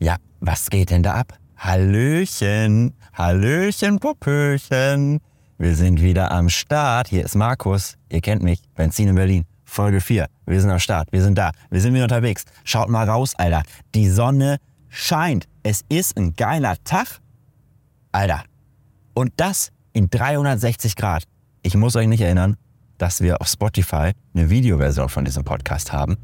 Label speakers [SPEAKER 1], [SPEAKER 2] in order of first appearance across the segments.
[SPEAKER 1] Ja, was geht denn da ab? Hallöchen, Hallöchen, Popöchen. Wir sind wieder am Start. Hier ist Markus. Ihr kennt mich. Benzin in Berlin. Folge 4. Wir sind am Start. Wir sind da. Wir sind wieder unterwegs. Schaut mal raus, Alter. Die Sonne scheint. Es ist ein geiler Tag. Alter. Und das in 360 Grad. Ich muss euch nicht erinnern, dass wir auf Spotify eine Videoversion von diesem Podcast haben.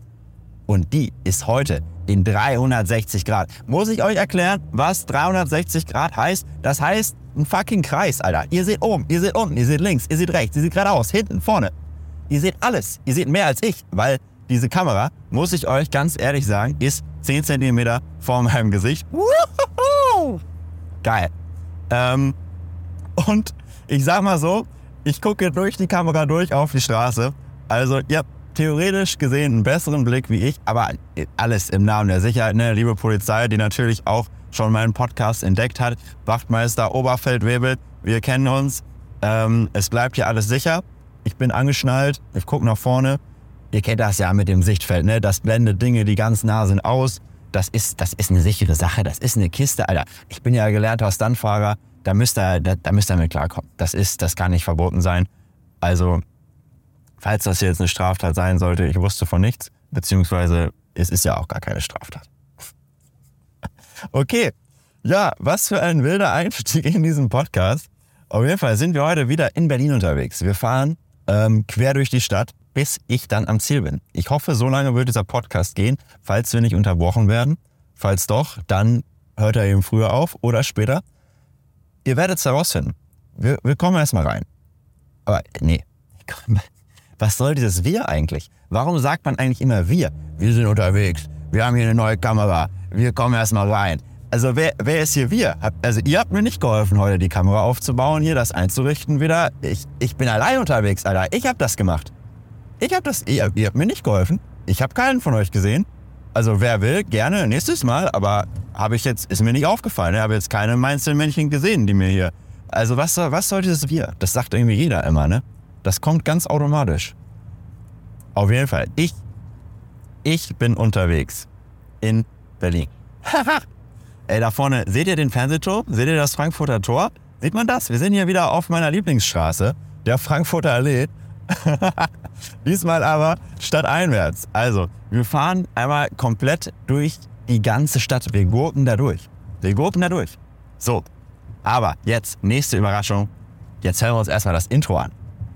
[SPEAKER 1] Und die ist heute in 360 Grad. Muss ich euch erklären, was 360 Grad heißt? Das heißt ein fucking Kreis, Alter. Ihr seht oben, ihr seht unten, ihr seht links, ihr seht rechts, ihr seht geradeaus, hinten, vorne. Ihr seht alles. Ihr seht mehr als ich, weil diese Kamera, muss ich euch ganz ehrlich sagen, ist 10 cm vor meinem Gesicht. Woohoo! Geil. Ähm, und ich sag mal so, ich gucke durch die Kamera durch auf die Straße. Also ihr habt theoretisch gesehen einen besseren Blick wie ich, aber alles im Namen der Sicherheit, ne? Liebe Polizei, die natürlich auch schon meinen Podcast entdeckt hat. Wachtmeister Oberfeldwebel, wir kennen uns. Ähm, es bleibt hier alles sicher. Ich bin angeschnallt, ich gucke nach vorne. Ihr kennt das ja mit dem Sichtfeld, ne? Das blendet Dinge, die ganz nah sind, aus. Das ist, das ist eine sichere Sache, das ist eine Kiste, Alter. Ich bin ja gelernter Stuntfahrer, da müsst ihr, da, da müsst ihr mit klarkommen. Das ist, das kann nicht verboten sein. Also falls das jetzt eine Straftat sein sollte, ich wusste von nichts, beziehungsweise es ist ja auch gar keine Straftat. Okay, ja, was für ein wilder Einstieg in diesen Podcast. Auf jeden Fall sind wir heute wieder in Berlin unterwegs. Wir fahren ähm, quer durch die Stadt, bis ich dann am Ziel bin. Ich hoffe, so lange wird dieser Podcast gehen, falls wir nicht unterbrochen werden. Falls doch, dann hört er eben früher auf oder später. Ihr werdet es herausfinden. Wir, wir kommen erstmal rein. Aber nee, was soll dieses Wir eigentlich? Warum sagt man eigentlich immer wir? Wir sind unterwegs. Wir haben hier eine neue Kamera. Wir kommen erstmal rein. Also wer, wer ist hier wir? Also ihr habt mir nicht geholfen, heute die Kamera aufzubauen, hier das einzurichten wieder. Ich, ich bin allein unterwegs, Alter. Ich hab das gemacht. Ich hab das, ihr, ihr habt mir nicht geholfen. Ich habe keinen von euch gesehen. Also wer will, gerne nächstes Mal, aber habe ich jetzt, ist mir nicht aufgefallen. Ich habe jetzt keine Mainzelmännchen gesehen, die mir hier. Also was, was soll dieses Wir? Das sagt irgendwie jeder immer, ne? Das kommt ganz automatisch. Auf jeden Fall, ich, ich bin unterwegs in Berlin. Ey, da vorne, seht ihr den Fernsehturm? Seht ihr das Frankfurter Tor? Sieht man das? Wir sind hier wieder auf meiner Lieblingsstraße, der Frankfurter Allee. Diesmal aber stadteinwärts. Also, wir fahren einmal komplett durch die ganze Stadt. Wir gurken da durch. Wir gurken da durch. So, aber jetzt, nächste Überraschung. Jetzt hören wir uns erstmal das Intro an.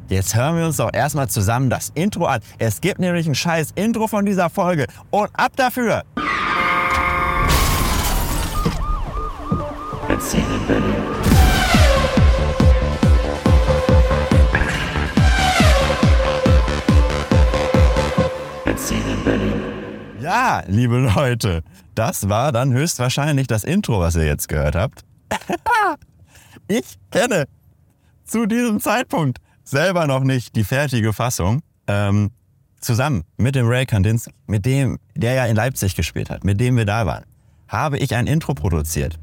[SPEAKER 1] Jetzt hören wir uns doch erstmal zusammen das Intro an. Es gibt nämlich ein scheiß Intro von dieser Folge. Und ab dafür! Ja, liebe Leute, das war dann höchstwahrscheinlich das Intro, was ihr jetzt gehört habt. ich kenne zu diesem Zeitpunkt selber noch nicht die fertige Fassung. Ähm, zusammen mit dem Ray Kandinsky, mit dem, der ja in Leipzig gespielt hat, mit dem wir da waren, habe ich ein Intro produziert.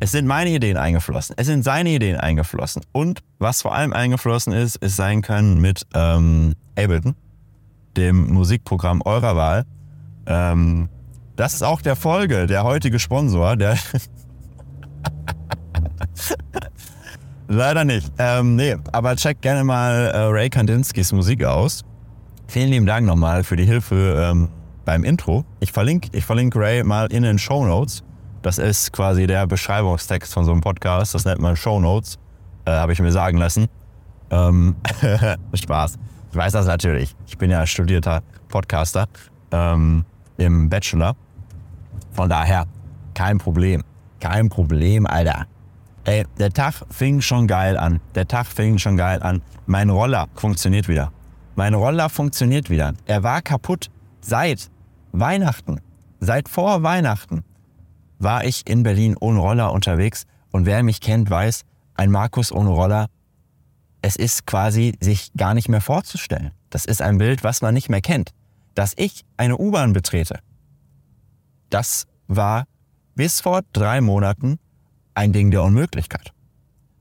[SPEAKER 1] Es sind meine Ideen eingeflossen, es sind seine Ideen eingeflossen. Und was vor allem eingeflossen ist, ist sein Können mit ähm, Ableton, dem Musikprogramm eurer Wahl. Ähm, das ist auch der Folge, der heutige Sponsor, der Leider nicht. Ähm, nee, aber check gerne mal äh, Ray Kandinskis Musik aus. Vielen lieben Dank nochmal für die Hilfe ähm, beim Intro. Ich verlinke, ich verlinke Ray mal in den Show Notes. Das ist quasi der Beschreibungstext von so einem Podcast. Das nennt man Show Notes. Äh, Habe ich mir sagen lassen. Ähm, Spaß. Ich weiß das natürlich. Ich bin ja studierter Podcaster ähm, im Bachelor. Von daher kein Problem. Kein Problem, Alter. Ey, der Tag fing schon geil an. Der Tag fing schon geil an. Mein Roller funktioniert wieder. Mein Roller funktioniert wieder. Er war kaputt seit Weihnachten. Seit vor Weihnachten war ich in Berlin ohne Roller unterwegs. Und wer mich kennt, weiß, ein Markus ohne Roller, es ist quasi sich gar nicht mehr vorzustellen. Das ist ein Bild, was man nicht mehr kennt. Dass ich eine U-Bahn betrete, das war bis vor drei Monaten ein Ding der Unmöglichkeit.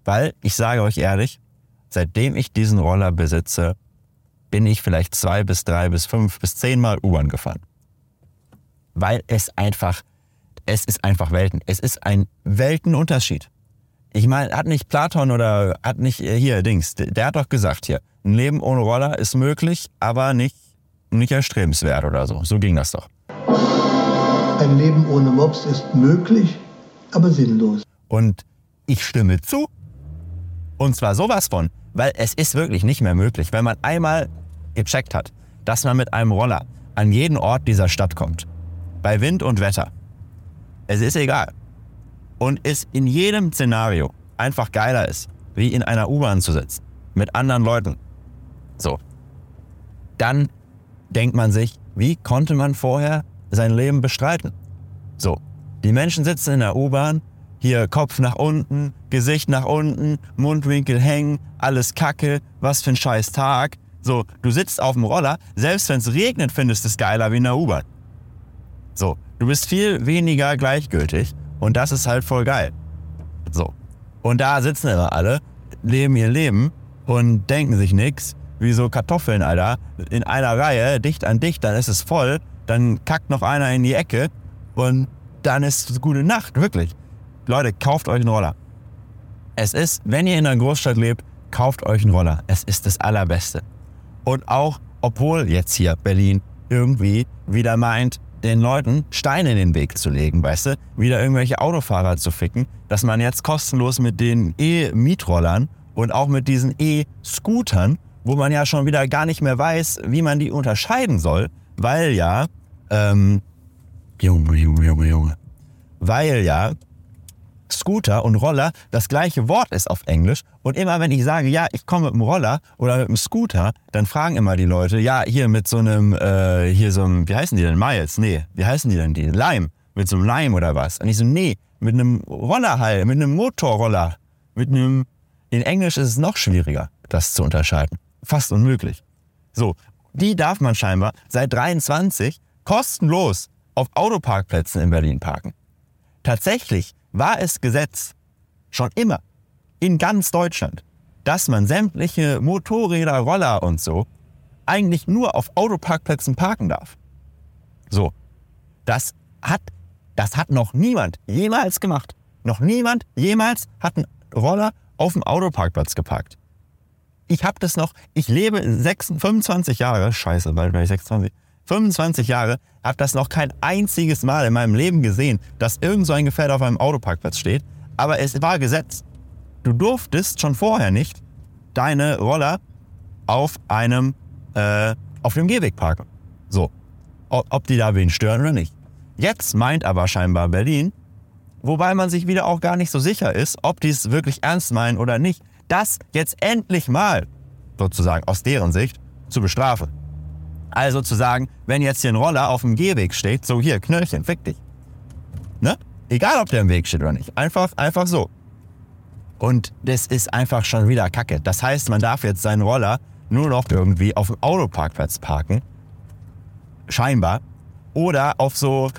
[SPEAKER 1] Weil, ich sage euch ehrlich, seitdem ich diesen Roller besitze, bin ich vielleicht zwei bis drei bis fünf bis zehn Mal U-Bahn gefahren. Weil es einfach, es ist einfach Welten. Es ist ein Weltenunterschied. Ich meine, hat nicht Platon oder hat nicht äh, hier Dings, der hat doch gesagt hier, ein Leben ohne Roller ist möglich, aber nicht, nicht erstrebenswert oder so. So ging das doch.
[SPEAKER 2] Ein Leben ohne Mops ist möglich, aber sinnlos.
[SPEAKER 1] Und ich stimme zu. Und zwar sowas von, weil es ist wirklich nicht mehr möglich, wenn man einmal gecheckt hat, dass man mit einem Roller an jeden Ort dieser Stadt kommt. Bei Wind und Wetter. Es ist egal. Und es in jedem Szenario einfach geiler ist, wie in einer U-Bahn zu sitzen. Mit anderen Leuten. So. Dann denkt man sich, wie konnte man vorher sein Leben bestreiten? So. Die Menschen sitzen in der U-Bahn, hier Kopf nach unten, Gesicht nach unten, Mundwinkel hängen, alles Kacke, was für ein scheiß Tag. So, du sitzt auf dem Roller, selbst wenn es regnet, findest du es geiler wie in der U-Bahn. So, du bist viel weniger gleichgültig und das ist halt voll geil. So. Und da sitzen immer alle, leben ihr Leben und denken sich nichts, wie so Kartoffeln, Alter, in einer Reihe, dicht an dicht, dann ist es voll, dann kackt noch einer in die Ecke und dann ist es gute Nacht, wirklich. Leute, kauft euch einen Roller. Es ist, wenn ihr in einer Großstadt lebt, kauft euch einen Roller. Es ist das Allerbeste. Und auch, obwohl jetzt hier Berlin irgendwie wieder meint, den Leuten Steine in den Weg zu legen, weißt du, wieder irgendwelche Autofahrer zu ficken, dass man jetzt kostenlos mit den E-Mietrollern und auch mit diesen E-Scootern, wo man ja schon wieder gar nicht mehr weiß, wie man die unterscheiden soll, weil ja, ähm, Junge, Junge, Junge, Junge, weil ja Scooter und Roller das gleiche Wort ist auf Englisch. Und immer wenn ich sage, ja, ich komme mit dem Roller oder mit dem Scooter, dann fragen immer die Leute, ja, hier mit so einem, äh, hier so einem, wie heißen die denn? Miles? Nee, wie heißen die denn die? Lime. Mit so einem Lime oder was? Und ich so, nee, mit einem Roller halt, mit einem Motorroller. Mit einem, in Englisch ist es noch schwieriger, das zu unterscheiden. Fast unmöglich. So, die darf man scheinbar seit 23 kostenlos auf Autoparkplätzen in Berlin parken. Tatsächlich war es Gesetz, schon immer, in ganz Deutschland, dass man sämtliche Motorräder, Roller und so eigentlich nur auf Autoparkplätzen parken darf. So, das hat, das hat noch niemand jemals gemacht. Noch niemand jemals hat einen Roller auf dem Autoparkplatz geparkt. Ich habe das noch, ich lebe 26, 25 Jahre, scheiße, bald werde ich 26, 25 Jahre, habe das noch kein einziges Mal in meinem Leben gesehen, dass irgend so ein Gefährt auf einem Autoparkplatz steht. Aber es war Gesetz. Du durftest schon vorher nicht deine Roller auf einem, äh, auf dem Gehweg parken. So. Ob die da wen stören oder nicht. Jetzt meint aber scheinbar Berlin, wobei man sich wieder auch gar nicht so sicher ist, ob die es wirklich ernst meinen oder nicht, das jetzt endlich mal, sozusagen aus deren Sicht, zu bestrafen. Also zu sagen, wenn jetzt hier ein Roller auf dem Gehweg steht, so hier, Knöllchen, fick dich. Ne? Egal, ob der im Weg steht oder nicht. Einfach, einfach so. Und das ist einfach schon wieder Kacke. Das heißt, man darf jetzt seinen Roller nur noch irgendwie auf dem Autoparkplatz parken. Scheinbar. Oder auf so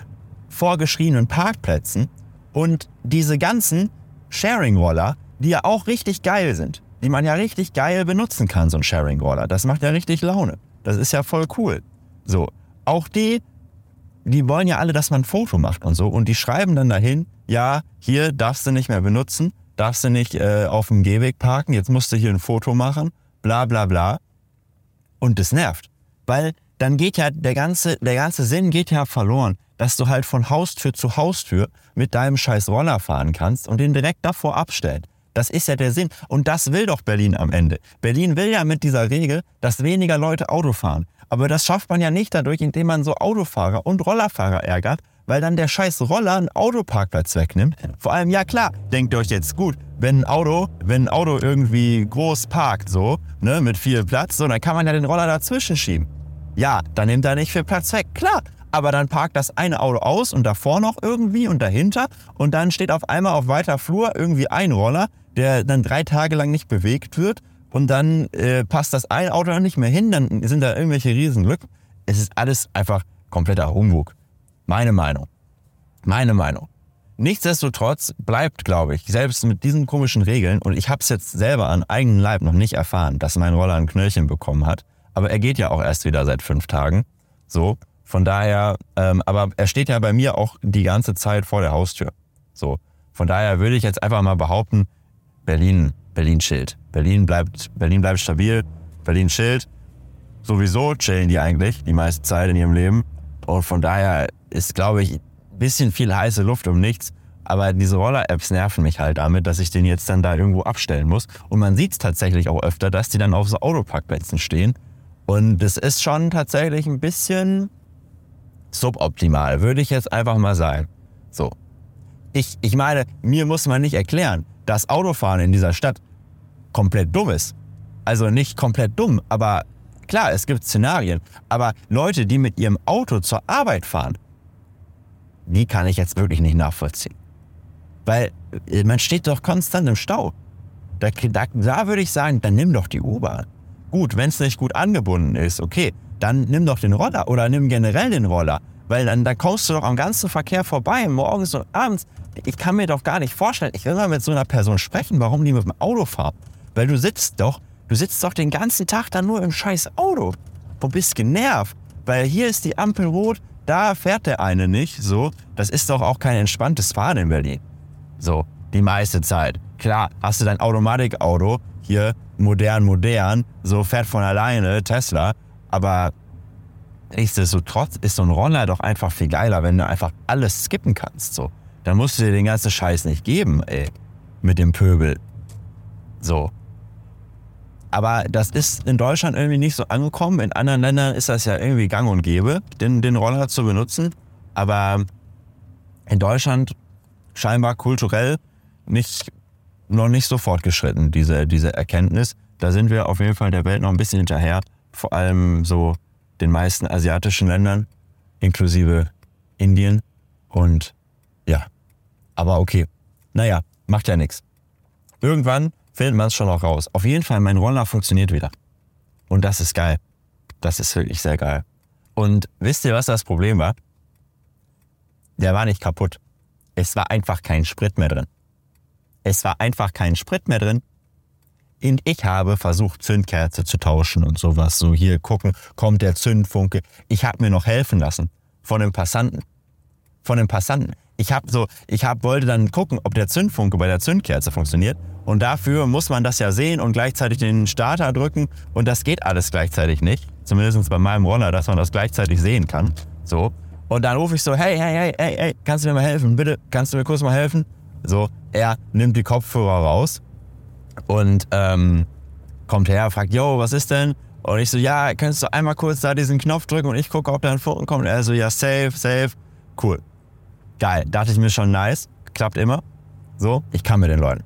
[SPEAKER 1] vorgeschriebenen Parkplätzen. Und diese ganzen Sharing-Roller, die ja auch richtig geil sind, die man ja richtig geil benutzen kann, so ein Sharing-Roller. Das macht ja richtig Laune. Das ist ja voll cool. So, auch die, die wollen ja alle, dass man ein Foto macht und so. Und die schreiben dann dahin, ja, hier darfst du nicht mehr benutzen, darfst du nicht äh, auf dem Gehweg parken, jetzt musst du hier ein Foto machen, bla bla bla. Und das nervt. Weil dann geht ja der ganze, der ganze Sinn geht ja verloren, dass du halt von Haustür zu Haustür mit deinem scheiß Roller fahren kannst und den direkt davor abstellen. Das ist ja der Sinn. Und das will doch Berlin am Ende. Berlin will ja mit dieser Regel, dass weniger Leute Auto fahren. Aber das schafft man ja nicht dadurch, indem man so Autofahrer und Rollerfahrer ärgert, weil dann der scheiß Roller einen Autoparkplatz wegnimmt. Vor allem, ja klar, denkt euch jetzt gut, wenn ein Auto, wenn ein Auto irgendwie groß parkt, so, ne, mit viel Platz, so, dann kann man ja den Roller dazwischen schieben. Ja, dann nimmt er nicht viel Platz weg. Klar, aber dann parkt das eine Auto aus und davor noch irgendwie und dahinter und dann steht auf einmal auf weiter Flur irgendwie ein Roller, der dann drei Tage lang nicht bewegt wird und dann äh, passt das ein Auto dann nicht mehr hin, dann sind da irgendwelche Riesenlücken. Es ist alles einfach kompletter Humbug. Meine Meinung. Meine Meinung. Nichtsdestotrotz bleibt, glaube ich, selbst mit diesen komischen Regeln, und ich habe es jetzt selber an eigenen Leib noch nicht erfahren, dass mein Roller ein Knöllchen bekommen hat, aber er geht ja auch erst wieder seit fünf Tagen. So, Von daher, ähm, aber er steht ja bei mir auch die ganze Zeit vor der Haustür. So. Von daher würde ich jetzt einfach mal behaupten, Berlin, Berlin chillt. Berlin bleibt, Berlin bleibt stabil, Berlin chillt. Sowieso chillen die eigentlich die meiste Zeit in ihrem Leben. Und von daher ist, glaube ich, ein bisschen viel heiße Luft um nichts. Aber diese Roller-Apps nerven mich halt damit, dass ich den jetzt dann da irgendwo abstellen muss. Und man sieht es tatsächlich auch öfter, dass die dann auf so Autoparkplätzen stehen. Und das ist schon tatsächlich ein bisschen suboptimal, würde ich jetzt einfach mal sagen. So. Ich, ich meine, mir muss man nicht erklären, dass Autofahren in dieser Stadt komplett dumm ist. Also nicht komplett dumm, aber klar, es gibt Szenarien. Aber Leute, die mit ihrem Auto zur Arbeit fahren, die kann ich jetzt wirklich nicht nachvollziehen. Weil äh, man steht doch konstant im Stau. Da, da, da würde ich sagen, dann nimm doch die U-Bahn. Gut, wenn es nicht gut angebunden ist, okay, dann nimm doch den Roller oder nimm generell den Roller. Weil dann, dann kommst du doch am ganzen Verkehr vorbei, morgens und abends. Ich kann mir doch gar nicht vorstellen, ich will mal mit so einer Person sprechen, warum die mit dem Auto fahren. Weil du sitzt doch, du sitzt doch den ganzen Tag dann nur im scheiß Auto und bist genervt. Weil hier ist die Ampel rot, da fährt der eine nicht. So, das ist doch auch kein entspanntes Fahren in Berlin. So, die meiste Zeit. Klar, hast du dein Automatikauto, hier modern, modern, so fährt von alleine, Tesla, aber nichtsdestotrotz ist so ein Roller doch einfach viel geiler, wenn du einfach alles skippen kannst. So. Dann musst du dir den ganzen Scheiß nicht geben, ey. Mit dem Pöbel. So. Aber das ist in Deutschland irgendwie nicht so angekommen. In anderen Ländern ist das ja irgendwie gang und gäbe, den, den Roller zu benutzen. Aber in Deutschland scheinbar kulturell nicht, noch nicht so fortgeschritten, diese, diese Erkenntnis. Da sind wir auf jeden Fall der Welt noch ein bisschen hinterher vor allem so den meisten asiatischen Ländern, inklusive Indien. Und ja, aber okay. Naja, macht ja nichts. Irgendwann findet man es schon auch raus. Auf jeden Fall, mein Roller funktioniert wieder. Und das ist geil. Das ist wirklich sehr geil. Und wisst ihr, was das Problem war? Der war nicht kaputt. Es war einfach kein Sprit mehr drin. Es war einfach kein Sprit mehr drin und ich habe versucht, Zündkerze zu tauschen und sowas. So hier gucken, kommt der Zündfunke. Ich habe mir noch helfen lassen von dem Passanten. Von dem Passanten. Ich habe so, ich hab, wollte dann gucken, ob der Zündfunke bei der Zündkerze funktioniert. Und dafür muss man das ja sehen und gleichzeitig den Starter drücken. Und das geht alles gleichzeitig nicht. Zumindest bei meinem Roller, dass man das gleichzeitig sehen kann. So. Und dann rufe ich so, hey, hey, hey, hey, hey, kannst du mir mal helfen? Bitte, kannst du mir kurz mal helfen? So, er nimmt die Kopfhörer raus und ähm, kommt her, fragt, yo, was ist denn? Und ich so, ja, könntest du einmal kurz da diesen Knopf drücken und ich gucke, ob da ein Funken kommt. Und er so, ja, safe, safe. Cool. Geil. Dachte ich mir schon nice. Klappt immer. So, ich kann mit den Leuten.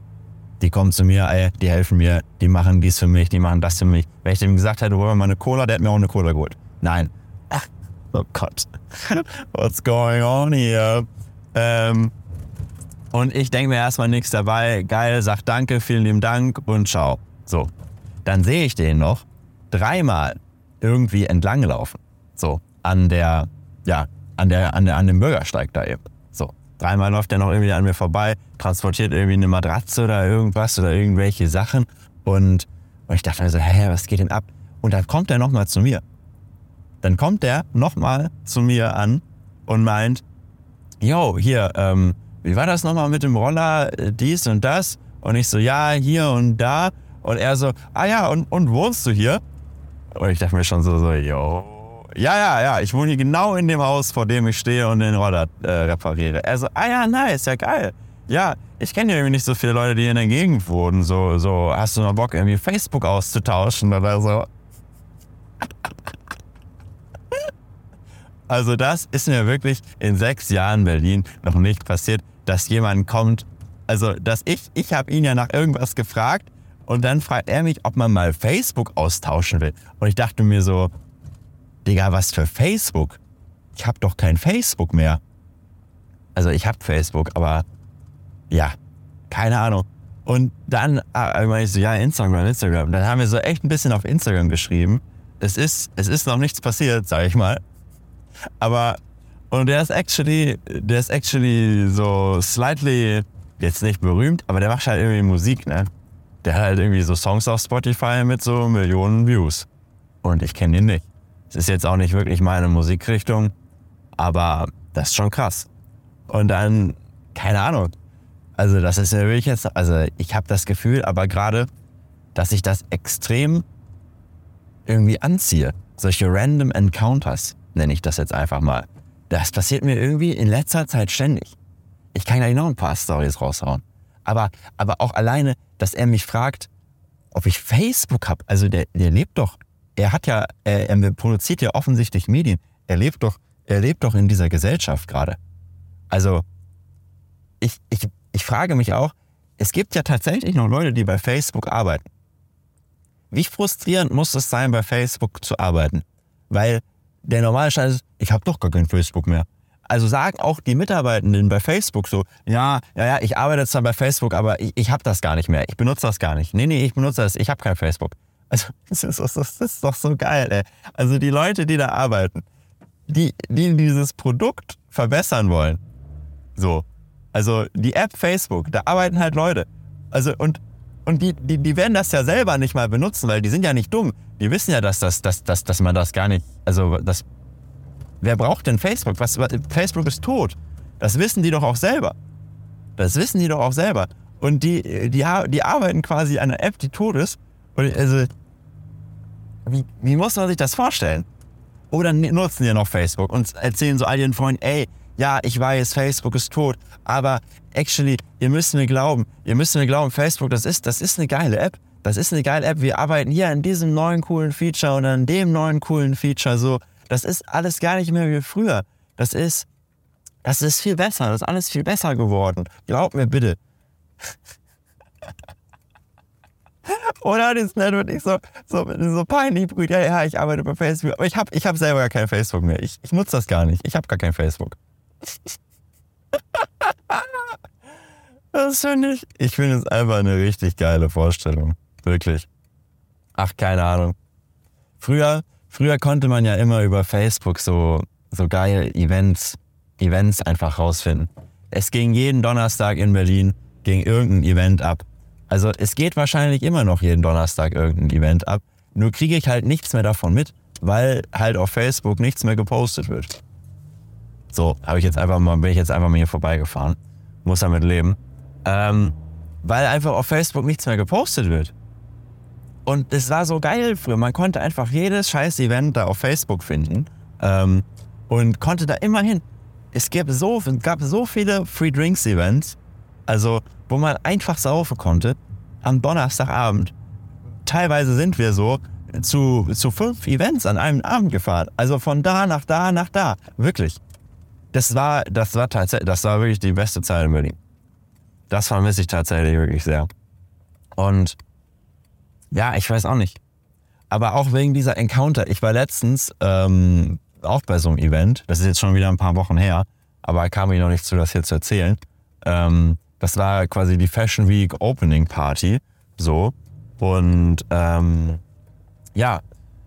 [SPEAKER 1] Die kommen zu mir, ey, die helfen mir, die machen dies für mich, die machen das für mich. Wenn ich dem gesagt hätte, wollen wir mal eine Cola, der hat mir auch eine Cola geholt. Nein. Ach, oh Gott. What's going on here? Ähm, und ich denke mir erstmal nichts dabei. Geil, sag danke, vielen lieben Dank und ciao. So. Dann sehe ich den noch dreimal irgendwie entlang laufen. So. An der, ja, an der, an der, an dem Bürgersteig da eben. So. Dreimal läuft der noch irgendwie an mir vorbei, transportiert irgendwie eine Matratze oder irgendwas oder irgendwelche Sachen. Und, und ich dachte mir so, hä, was geht denn ab? Und dann kommt er nochmal zu mir. Dann kommt der nochmal zu mir an und meint, yo, hier, ähm, wie war das nochmal mit dem Roller, äh, dies und das? Und ich so, ja, hier und da. Und er so, ah ja, und, und wohnst du hier? Und ich dachte mir schon so, so, yo. Ja, ja, ja, ich wohne hier genau in dem Haus, vor dem ich stehe und den Roller äh, repariere. Er so, ah ja, nice, ja geil. Ja, ich kenne ja irgendwie nicht so viele Leute, die in der Gegend wohnen. So, so, hast du mal Bock, irgendwie Facebook auszutauschen oder so? Also das ist mir wirklich in sechs Jahren Berlin noch nicht passiert dass jemand kommt, also dass ich, ich habe ihn ja nach irgendwas gefragt und dann fragt er mich, ob man mal Facebook austauschen will. Und ich dachte mir so, Digga, was für Facebook? Ich habe doch kein Facebook mehr. Also ich habe Facebook, aber ja, keine Ahnung. Und dann ah, meine ich so, ja, Instagram, Instagram. Dann haben wir so echt ein bisschen auf Instagram geschrieben. Es ist, es ist noch nichts passiert, sage ich mal. Aber und der ist actually, der ist actually so slightly, jetzt nicht berühmt, aber der macht halt irgendwie Musik, ne? Der hat halt irgendwie so Songs auf Spotify mit so Millionen Views. Und ich kenne ihn nicht. Es ist jetzt auch nicht wirklich meine Musikrichtung, aber das ist schon krass. Und dann, keine Ahnung. Also das ist ja wirklich jetzt, also ich habe das Gefühl, aber gerade, dass ich das extrem irgendwie anziehe. Solche random Encounters nenne ich das jetzt einfach mal. Das passiert mir irgendwie in letzter Zeit ständig. Ich kann gleich noch ein paar Stories raushauen. Aber, aber auch alleine, dass er mich fragt, ob ich Facebook habe. Also der, der lebt doch. Er hat ja, er, er produziert ja offensichtlich Medien. Er lebt doch, er lebt doch in dieser Gesellschaft gerade. Also ich, ich, ich frage mich auch, es gibt ja tatsächlich noch Leute, die bei Facebook arbeiten. Wie frustrierend muss es sein, bei Facebook zu arbeiten? Weil der normale Stand ist, ich habe doch gar kein Facebook mehr. Also sagen auch die Mitarbeitenden bei Facebook so, ja, ja, ja, ich arbeite zwar bei Facebook, aber ich, ich habe das gar nicht mehr. Ich benutze das gar nicht. Nee, nee, ich benutze das, ich habe kein Facebook. Also das ist, das ist doch so geil, ey. Also die Leute, die da arbeiten, die, die dieses Produkt verbessern wollen, so, also die App Facebook, da arbeiten halt Leute. Also und, und die, die, die werden das ja selber nicht mal benutzen, weil die sind ja nicht dumm. Die wissen ja, dass, das, dass, dass, dass man das gar nicht, also das, wer braucht denn Facebook? Was, Facebook ist tot. Das wissen die doch auch selber. Das wissen die doch auch selber. Und die, die, die arbeiten quasi an einer App, die tot ist. Und also, wie, wie muss man sich das vorstellen? Oder nutzen die noch Facebook und erzählen so all ihren Freunden, ey, ja, ich weiß, Facebook ist tot, aber actually, ihr müsst mir glauben, ihr müsst mir glauben, Facebook, das ist, das ist eine geile App. Das ist eine geile App. Wir arbeiten hier an diesem neuen coolen Feature und an dem neuen coolen Feature so. Das ist alles gar nicht mehr wie früher. Das ist, das ist viel besser. Das ist alles viel besser geworden. Glaub mir bitte. Oder das ist wirklich so, so, so peinlich, ja, ja, ich arbeite bei Facebook, aber ich habe ich hab selber gar kein Facebook mehr. Ich, ich nutze das gar nicht. Ich habe gar kein Facebook. Das finde ich, ich finde es einfach eine richtig geile Vorstellung. Wirklich. Ach, keine Ahnung. Früher, früher konnte man ja immer über Facebook so, so geile Events, Events einfach rausfinden. Es ging jeden Donnerstag in Berlin, ging irgendein Event ab. Also es geht wahrscheinlich immer noch jeden Donnerstag irgendein Event ab. Nur kriege ich halt nichts mehr davon mit, weil halt auf Facebook nichts mehr gepostet wird. So, habe ich jetzt einfach mal, bin ich jetzt einfach mal hier vorbeigefahren. Muss damit leben. Ähm, weil einfach auf Facebook nichts mehr gepostet wird. Und es war so geil früher. Man konnte einfach jedes scheiß Event da auf Facebook finden ähm, und konnte da immer hin. Es gab so, gab so viele Free Drinks Events, also wo man einfach saufen konnte am Donnerstagabend. Teilweise sind wir so zu, zu fünf Events an einem Abend gefahren. Also von da nach da nach da. Wirklich das war, das war tatsächlich, das war wirklich die beste Zeit in Berlin. Das vermisse ich tatsächlich wirklich sehr. Und ja, ich weiß auch nicht. Aber auch wegen dieser Encounter. Ich war letztens ähm, auch bei so einem Event. Das ist jetzt schon wieder ein paar Wochen her. Aber kam ich noch nicht zu, das hier zu erzählen. Ähm, das war quasi die Fashion Week Opening Party. So. Und ähm, ja,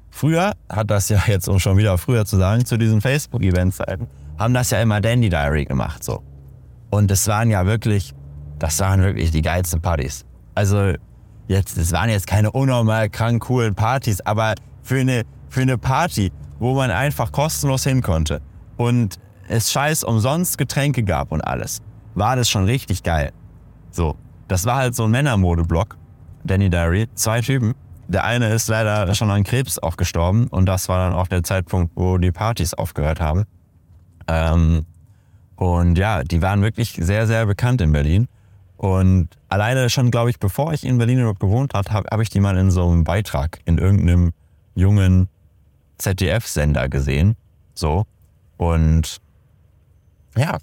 [SPEAKER 1] früher hat das ja jetzt, um schon wieder früher zu sagen, zu diesen Facebook-Event-Zeiten, haben das ja immer Dandy Diary gemacht, so. Und es waren ja wirklich, das waren wirklich die geilsten Partys. Also, jetzt, es waren jetzt keine unnormal krank coolen Partys, aber für eine, für eine Party, wo man einfach kostenlos hin konnte und es scheiß umsonst Getränke gab und alles, war das schon richtig geil. So, das war halt so ein Männermodeblock, Danny Diary, zwei Typen. Der eine ist leider schon an Krebs auch gestorben und das war dann auch der Zeitpunkt, wo die Partys aufgehört haben. Ähm, und ja, die waren wirklich sehr, sehr bekannt in Berlin. Und alleine schon, glaube ich, bevor ich in Berlin überhaupt gewohnt habe, habe hab ich die mal in so einem Beitrag in irgendeinem jungen ZDF-Sender gesehen. So. Und ja,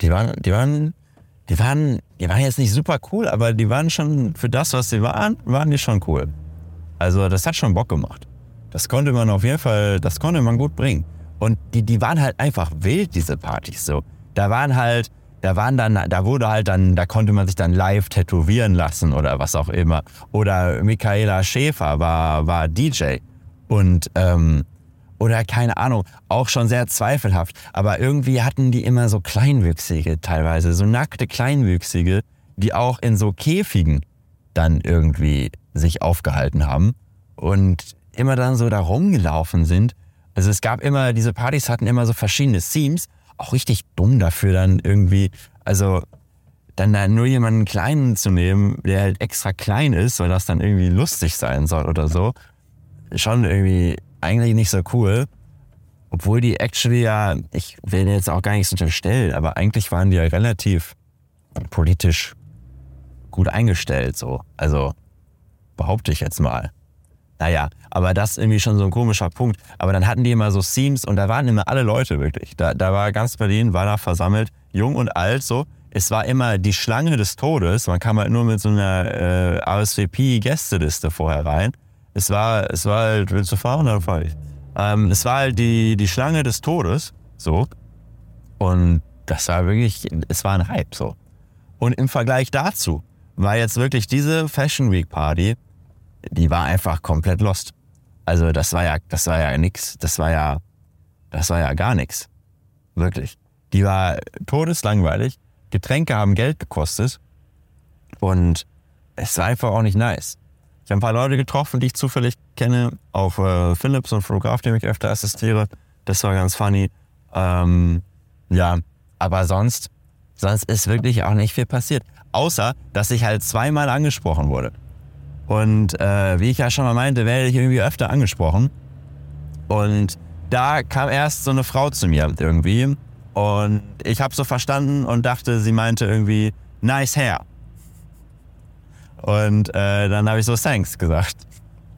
[SPEAKER 1] die waren, die waren, die waren, die waren jetzt nicht super cool, aber die waren schon, für das, was sie waren, waren die schon cool. Also das hat schon Bock gemacht. Das konnte man auf jeden Fall, das konnte man gut bringen. Und die, die waren halt einfach wild, diese Partys so. Da waren halt, da waren dann, da wurde halt dann, da konnte man sich dann live tätowieren lassen oder was auch immer. Oder Michaela Schäfer war, war DJ. Und, ähm, oder keine Ahnung, auch schon sehr zweifelhaft. Aber irgendwie hatten die immer so Kleinwüchsige teilweise, so nackte Kleinwüchsige, die auch in so Käfigen dann irgendwie sich aufgehalten haben. Und immer dann so da rumgelaufen sind. Also es gab immer, diese Partys hatten immer so verschiedene Themes, auch richtig dumm dafür dann irgendwie, also dann da nur jemanden kleinen zu nehmen, der halt extra klein ist, weil das dann irgendwie lustig sein soll oder so. Schon irgendwie eigentlich nicht so cool. Obwohl die actually ja, ich will jetzt auch gar nichts unterstellen, aber eigentlich waren die ja relativ politisch gut eingestellt, so. Also, behaupte ich jetzt mal. Naja, aber das ist irgendwie schon so ein komischer Punkt. Aber dann hatten die immer so Themes und da waren immer alle Leute wirklich. Da, da war ganz Berlin, war da versammelt, jung und alt so. Es war immer die Schlange des Todes. Man kam halt nur mit so einer äh, RSVP-Gästeliste vorher rein. Es war, es war halt, willst du fahren oder fahr ich? Ähm, es war halt die, die Schlange des Todes, so. Und das war wirklich, es war ein Hype, so. Und im Vergleich dazu war jetzt wirklich diese Fashion Week Party, die war einfach komplett lost. Also das war ja, das war ja nix, das war ja, das war ja gar nichts. Wirklich. Die war todeslangweilig. Getränke haben Geld gekostet. Und es war einfach auch nicht nice. Ich habe ein paar Leute getroffen, die ich zufällig kenne, auch äh, Philips, und Fotograf, dem ich öfter assistiere. Das war ganz funny. Ähm, ja, aber sonst, sonst ist wirklich auch nicht viel passiert. Außer, dass ich halt zweimal angesprochen wurde. Und äh, wie ich ja schon mal meinte, werde ich irgendwie öfter angesprochen. Und da kam erst so eine Frau zu mir irgendwie. Und ich habe so verstanden und dachte, sie meinte irgendwie, nice hair. Und äh, dann habe ich so thanks gesagt.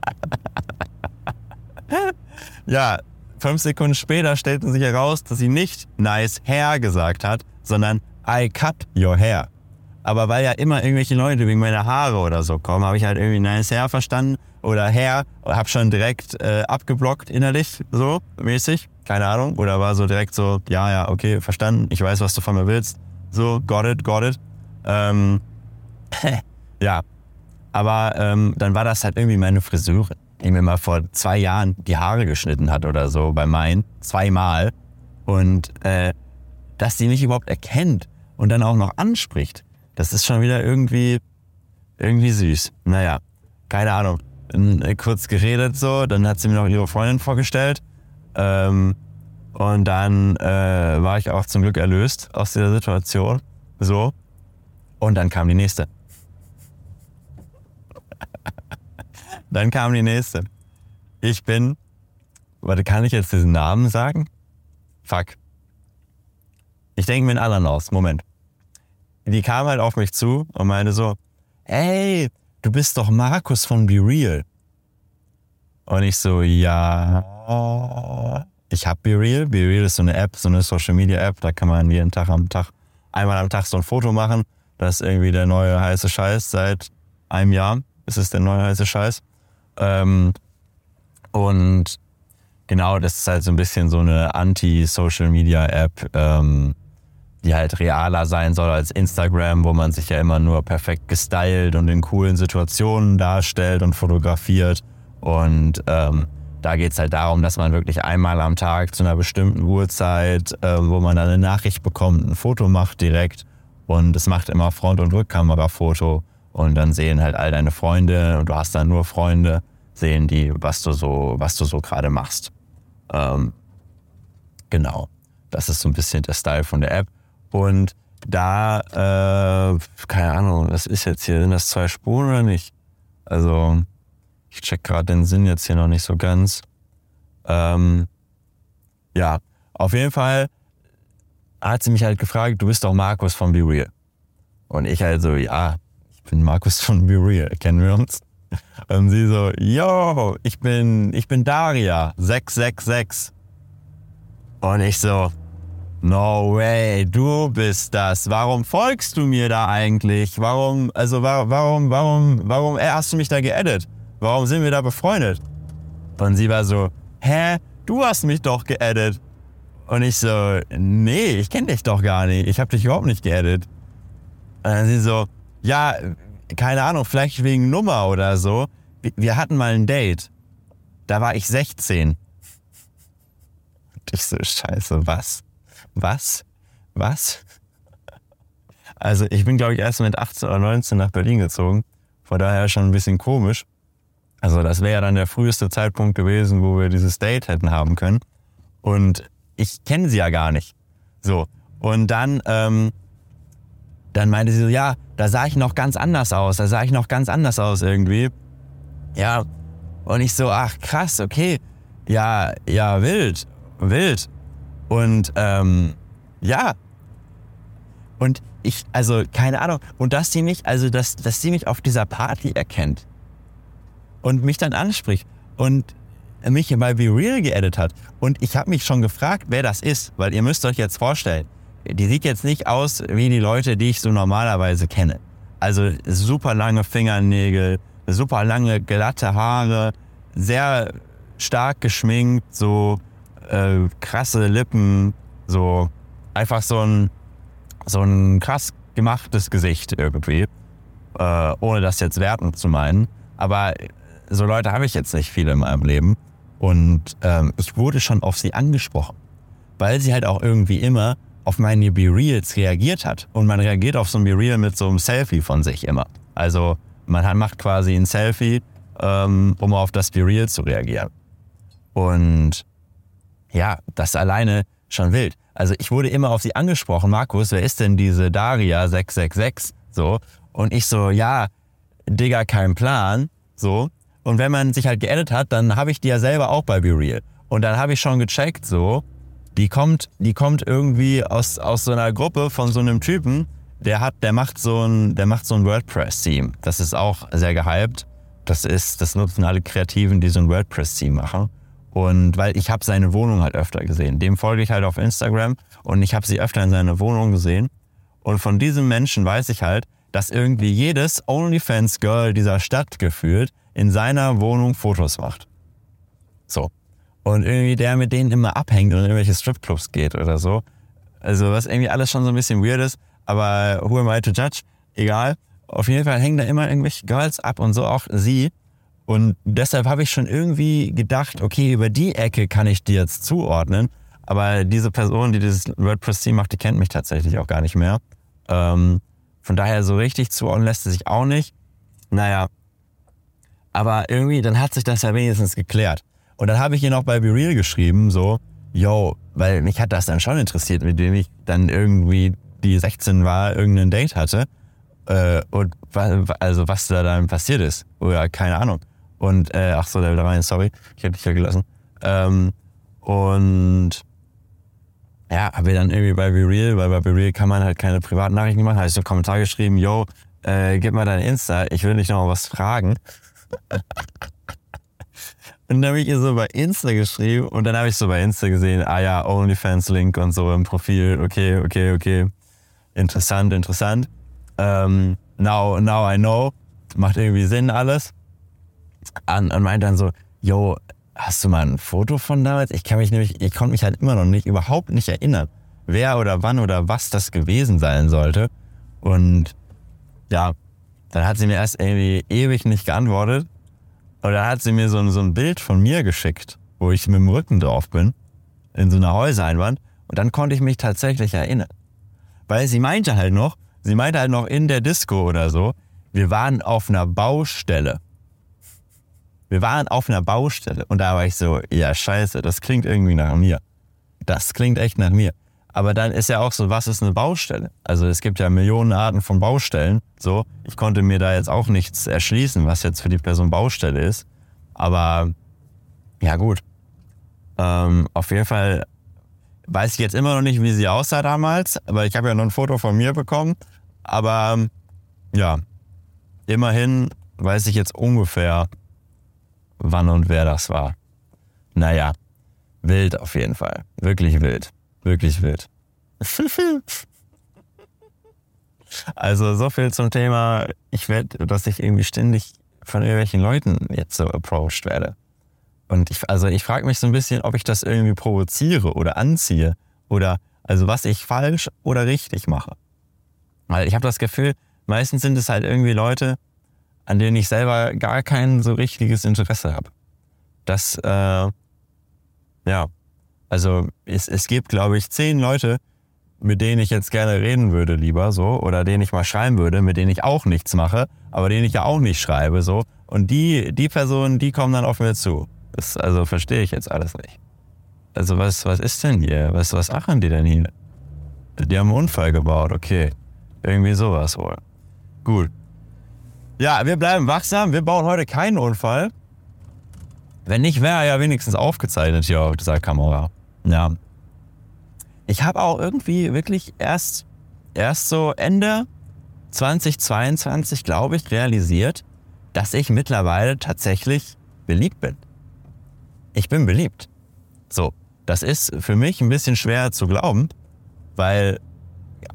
[SPEAKER 1] ja, fünf Sekunden später stellten sich heraus, dass sie nicht nice hair gesagt hat, sondern I cut your hair. Aber weil ja immer irgendwelche Leute wegen meiner Haare oder so kommen, habe ich halt irgendwie nice hair verstanden oder hair, habe schon direkt äh, abgeblockt innerlich, so mäßig, keine Ahnung. Oder war so direkt so, ja, ja, okay, verstanden, ich weiß, was du von mir willst. So, got it, got it. Ähm, ja, aber ähm, dann war das halt irgendwie meine Friseurin, die mir mal vor zwei Jahren die Haare geschnitten hat oder so bei meinen, zweimal. Und äh, dass sie mich überhaupt erkennt und dann auch noch anspricht, das ist schon wieder irgendwie, irgendwie süß. Naja, keine Ahnung. Äh, kurz geredet so, dann hat sie mir noch ihre Freundin vorgestellt. Ähm, und dann äh, war ich auch zum Glück erlöst aus dieser Situation. So. Und dann kam die nächste. Dann kam die nächste. Ich bin, warte, kann ich jetzt diesen Namen sagen? Fuck. Ich denke mir einen anderen aus. Moment. Die kam halt auf mich zu und meinte so, hey, du bist doch Markus von Be Real. Und ich so, ja, ich hab Be Real. Be Real ist so eine App, so eine Social Media App. Da kann man jeden Tag am Tag, einmal am Tag so ein Foto machen. Das ist irgendwie der neue heiße Scheiß seit einem Jahr. Ist es der neue heiße Scheiß. Ähm, und genau, das ist halt so ein bisschen so eine Anti-Social-Media-App, ähm, die halt realer sein soll als Instagram, wo man sich ja immer nur perfekt gestylt und in coolen Situationen darstellt und fotografiert. Und ähm, da geht's halt darum, dass man wirklich einmal am Tag zu einer bestimmten Uhrzeit, äh, wo man dann eine Nachricht bekommt, ein Foto macht direkt. Und es macht immer Front- und Rückkamera-Foto. Und dann sehen halt all deine Freunde und du hast dann nur Freunde, sehen die, was du so, was du so gerade machst. Ähm, genau. Das ist so ein bisschen der Style von der App. Und da, äh, keine Ahnung, was ist jetzt hier? Sind das zwei Spuren oder nicht? Also, ich check gerade den Sinn jetzt hier noch nicht so ganz. Ähm, ja, auf jeden Fall hat sie mich halt gefragt, du bist doch Markus von Be Real. Und ich halt so, ja, ich bin Markus von Be Real, kennen wir uns? Und sie so, yo, ich bin, ich bin Daria, 666. Und ich so, no way, du bist das. Warum folgst du mir da eigentlich? Warum, also warum, warum, warum hast du mich da geedit? Warum sind wir da befreundet? Und sie war so, hä, du hast mich doch geedit. Und ich so, nee, ich kenne dich doch gar nicht. Ich habe dich überhaupt nicht geedit. Und dann sie so, ja, keine Ahnung, vielleicht wegen Nummer oder so. Wir hatten mal ein Date. Da war ich 16. Und ich so, scheiße, was? Was? Was? Also ich bin, glaube ich, erst mit 18 oder 19 nach Berlin gezogen. Von daher schon ein bisschen komisch. Also das wäre ja dann der früheste Zeitpunkt gewesen, wo wir dieses Date hätten haben können. Und ich kenne sie ja gar nicht. So. Und dann, ähm, dann meinte sie so, ja, da sah ich noch ganz anders aus. Da sah ich noch ganz anders aus irgendwie. Ja. Und ich so, ach krass, okay. Ja, ja, wild. Wild. Und ähm, ja. Und ich, also keine Ahnung. Und dass sie mich, also dass, dass sie mich auf dieser Party erkennt und mich dann anspricht und mich bei Be Real geedit hat. Und ich habe mich schon gefragt, wer das ist, weil ihr müsst euch jetzt vorstellen, die sieht jetzt nicht aus wie die Leute, die ich so normalerweise kenne. Also super lange Fingernägel, super lange glatte Haare, sehr stark geschminkt, so äh, krasse Lippen, so einfach so ein, so ein krass gemachtes Gesicht irgendwie, äh, ohne das jetzt wertend zu meinen. Aber so Leute habe ich jetzt nicht viele in meinem Leben. Und ähm, ich wurde schon auf sie angesprochen, weil sie halt auch irgendwie immer auf meine Be Reals reagiert hat. Und man reagiert auf so ein Be Real mit so einem Selfie von sich immer. Also man macht quasi ein Selfie, ähm, um auf das Be Real zu reagieren. Und ja, das alleine schon wild. Also ich wurde immer auf sie angesprochen, Markus, wer ist denn diese Daria 666? So. Und ich so, ja, Digga, kein Plan. So. Und wenn man sich halt geedit hat, dann habe ich die ja selber auch bei BeReal. Und dann habe ich schon gecheckt, so, die kommt, die kommt irgendwie aus, aus so einer Gruppe von so einem Typen, der hat, der macht so ein, der macht so ein WordPress-Theme. Das ist auch sehr gehypt. Das ist, das nutzen alle Kreativen, die so ein WordPress-Theme machen. Und weil ich habe seine Wohnung halt öfter gesehen. Dem folge ich halt auf Instagram und ich habe sie öfter in seiner Wohnung gesehen. Und von diesem Menschen weiß ich halt, dass irgendwie jedes OnlyFans-Girl dieser Stadt gefühlt in seiner Wohnung Fotos macht. So. Und irgendwie der mit denen immer abhängt und in irgendwelche Stripclubs geht oder so. Also was irgendwie alles schon so ein bisschen weird ist, aber who am I to judge? Egal. Auf jeden Fall hängen da immer irgendwelche Girls ab und so auch sie. Und deshalb habe ich schon irgendwie gedacht, okay, über die Ecke kann ich die jetzt zuordnen. Aber diese Person, die dieses WordPress-Team macht, die kennt mich tatsächlich auch gar nicht mehr. Ähm, von daher so richtig zuordnen lässt sie sich auch nicht. Naja, aber irgendwie, dann hat sich das ja wenigstens geklärt. Und dann habe ich ihr noch bei BeReal geschrieben, so, yo, weil mich hat das dann schon interessiert, mit dem ich dann irgendwie die 16 war, irgendein Date hatte. Äh, und also was da dann passiert ist. Oder keine Ahnung. Und, äh, ach so, da war eine Sorry, ich hätte dich ja gelassen. Ähm, und ja, habe dann irgendwie bei BeReal, weil bei BeReal kann man halt keine privaten Nachrichten machen, habe ich so einen Kommentar geschrieben, yo, äh, gib mal dein Insta, ich will dich noch mal was fragen. und dann habe ich ihr so bei Insta geschrieben und dann habe ich so bei Insta gesehen, ah ja, OnlyFans-Link und so im Profil, okay, okay, okay. Interessant, interessant. Ähm, now, now I know. Macht irgendwie Sinn alles. Und, und meint dann so, yo, hast du mal ein Foto von damals? Ich kann mich nämlich, ich konnte mich halt immer noch nicht, überhaupt nicht erinnern, wer oder wann oder was das gewesen sein sollte. Und ja, dann hat sie mir erst irgendwie ewig nicht geantwortet. Und dann hat sie mir so, so ein Bild von mir geschickt, wo ich mit dem Rücken drauf bin, in so einer Häusereinwand. Und dann konnte ich mich tatsächlich erinnern. Weil sie meinte halt noch, sie meinte halt noch in der Disco oder so, wir waren auf einer Baustelle. Wir waren auf einer Baustelle. Und da war ich so, ja scheiße, das klingt irgendwie nach mir. Das klingt echt nach mir. Aber dann ist ja auch so, was ist eine Baustelle? Also es gibt ja Millionen Arten von Baustellen. So, ich konnte mir da jetzt auch nichts erschließen, was jetzt für die Person Baustelle ist. Aber ja gut. Ähm, auf jeden Fall weiß ich jetzt immer noch nicht, wie sie aussah damals. Aber ich habe ja noch ein Foto von mir bekommen. Aber ja, immerhin weiß ich jetzt ungefähr, wann und wer das war. Naja, wild auf jeden Fall. Wirklich wild. Wirklich wild. also so viel zum Thema, ich werde, dass ich irgendwie ständig von irgendwelchen Leuten jetzt so approached werde. Und ich, also ich frage mich so ein bisschen, ob ich das irgendwie provoziere oder anziehe oder also was ich falsch oder richtig mache. Weil ich habe das Gefühl, meistens sind es halt irgendwie Leute, an denen ich selber gar kein so richtiges Interesse habe. Das, äh, ja, also es, es gibt, glaube ich, zehn Leute, mit denen ich jetzt gerne reden würde lieber so oder denen ich mal schreiben würde, mit denen ich auch nichts mache, aber denen ich ja auch nicht schreibe so Und die, die Personen, die kommen dann auf mir zu. Das, also verstehe ich jetzt alles nicht. Also was, was ist denn hier? Was, was machen die denn hier? Die haben einen Unfall gebaut, okay. Irgendwie sowas wohl. Gut. Ja, wir bleiben wachsam. Wir bauen heute keinen Unfall. Wenn nicht, wäre er ja wenigstens aufgezeichnet hier auf dieser Kamera. Ja. Ich habe auch irgendwie wirklich erst, erst so Ende 2022, glaube ich, realisiert, dass ich mittlerweile tatsächlich beliebt bin. Ich bin beliebt. So, das ist für mich ein bisschen schwer zu glauben, weil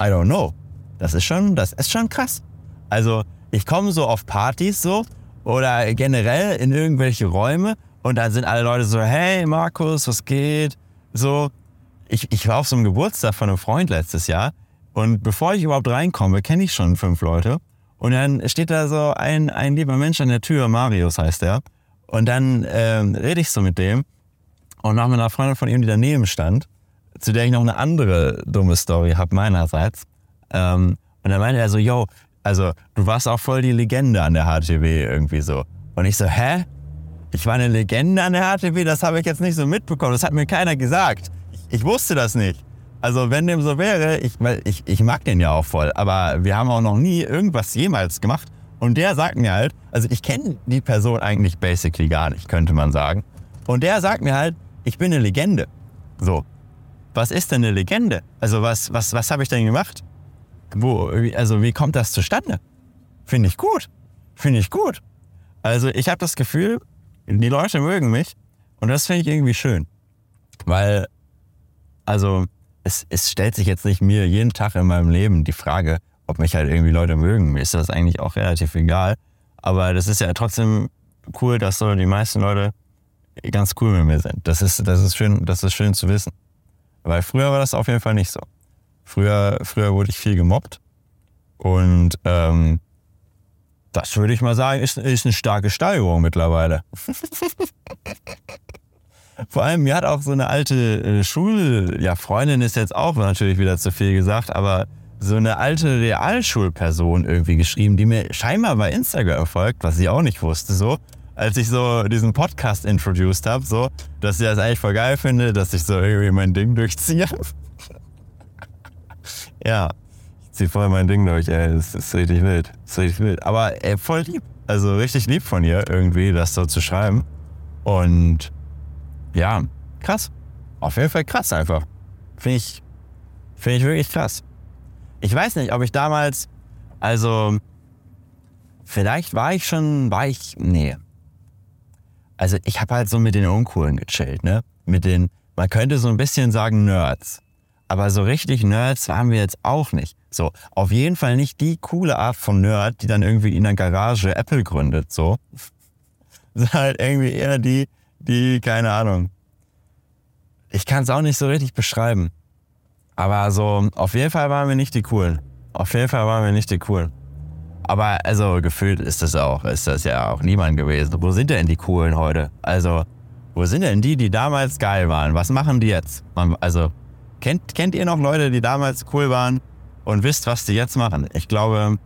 [SPEAKER 1] I don't know. Das ist schon, das ist schon krass. Also, ich komme so auf Partys so oder generell in irgendwelche Räume und dann sind alle Leute so, hey Markus, was geht? So, ich, ich war auf so einem Geburtstag von einem Freund letztes Jahr und bevor ich überhaupt reinkomme, kenne ich schon fünf Leute. Und dann steht da so ein, ein lieber Mensch an der Tür, Marius heißt er. Und dann äh, rede ich so mit dem und noch mit einer Freundin von ihm, die daneben stand, zu der ich noch eine andere dumme Story habe meinerseits. Ähm, und dann meinte er so, yo, also du warst auch voll die Legende an der HTW irgendwie so. Und ich so, hä? Ich war eine Legende an der HTW? Das habe ich jetzt nicht so mitbekommen. Das hat mir keiner gesagt. Ich, wusste das nicht. Also wenn dem so wäre, ich, weil ich, ich mag den ja auch voll, aber wir haben auch noch nie irgendwas jemals gemacht. Und der sagt mir halt, also ich kenne die Person eigentlich basically gar nicht, könnte man sagen. Und der sagt mir halt, ich bin eine Legende. So. Was ist denn eine Legende? Also was, was, was habe ich denn gemacht? Wo, also wie kommt das zustande? Finde ich gut. Finde ich gut. Also ich habe das Gefühl, die Leute mögen mich und das finde ich irgendwie schön. Weil, also es, es stellt sich jetzt nicht mir jeden Tag in meinem Leben die Frage, ob mich halt irgendwie Leute mögen. Mir ist das eigentlich auch relativ egal. Aber das ist ja trotzdem cool, dass so die meisten Leute ganz cool mit mir sind. Das ist, das ist schön, das ist schön zu wissen. Weil früher war das auf jeden Fall nicht so. Früher, früher wurde ich viel gemobbt. Und ähm, das würde ich mal sagen, ist, ist eine starke Steigerung mittlerweile. Vor allem, mir hat auch so eine alte äh, Schul-, ja, Freundin ist jetzt auch natürlich wieder zu viel gesagt, aber so eine alte Realschulperson irgendwie geschrieben, die mir scheinbar bei Instagram folgt, was ich auch nicht wusste, so als ich so diesen Podcast introduced habe, so, dass ich das eigentlich voll geil finde, dass ich so irgendwie mein Ding durchziehe. ja, ich ziehe voll mein Ding durch, ey, das ist richtig wild, das ist richtig wild. Aber ey, voll lieb, also richtig lieb von ihr irgendwie, das so zu schreiben. Und ja, krass. Auf jeden Fall krass einfach. Finde ich, finde ich wirklich krass. Ich weiß nicht, ob ich damals, also, vielleicht war ich schon, war ich, nee, also ich habe halt so mit den Uncoolen gechillt, ne? Mit den, man könnte so ein bisschen sagen Nerds. Aber so richtig Nerds waren wir jetzt auch nicht. So, auf jeden Fall nicht die coole Art von Nerd, die dann irgendwie in der Garage Apple gründet, so. Sondern halt irgendwie eher die, die, keine Ahnung. Ich kann es auch nicht so richtig beschreiben. Aber so, auf jeden Fall waren wir nicht die coolen. Auf jeden Fall waren wir nicht die coolen. Aber also gefühlt ist das auch, ist das ja auch niemand gewesen. Wo sind denn die coolen heute? Also, wo sind denn die, die damals geil waren? Was machen die jetzt? Also, kennt, kennt ihr noch Leute, die damals cool waren und wisst, was die jetzt machen? Ich glaube,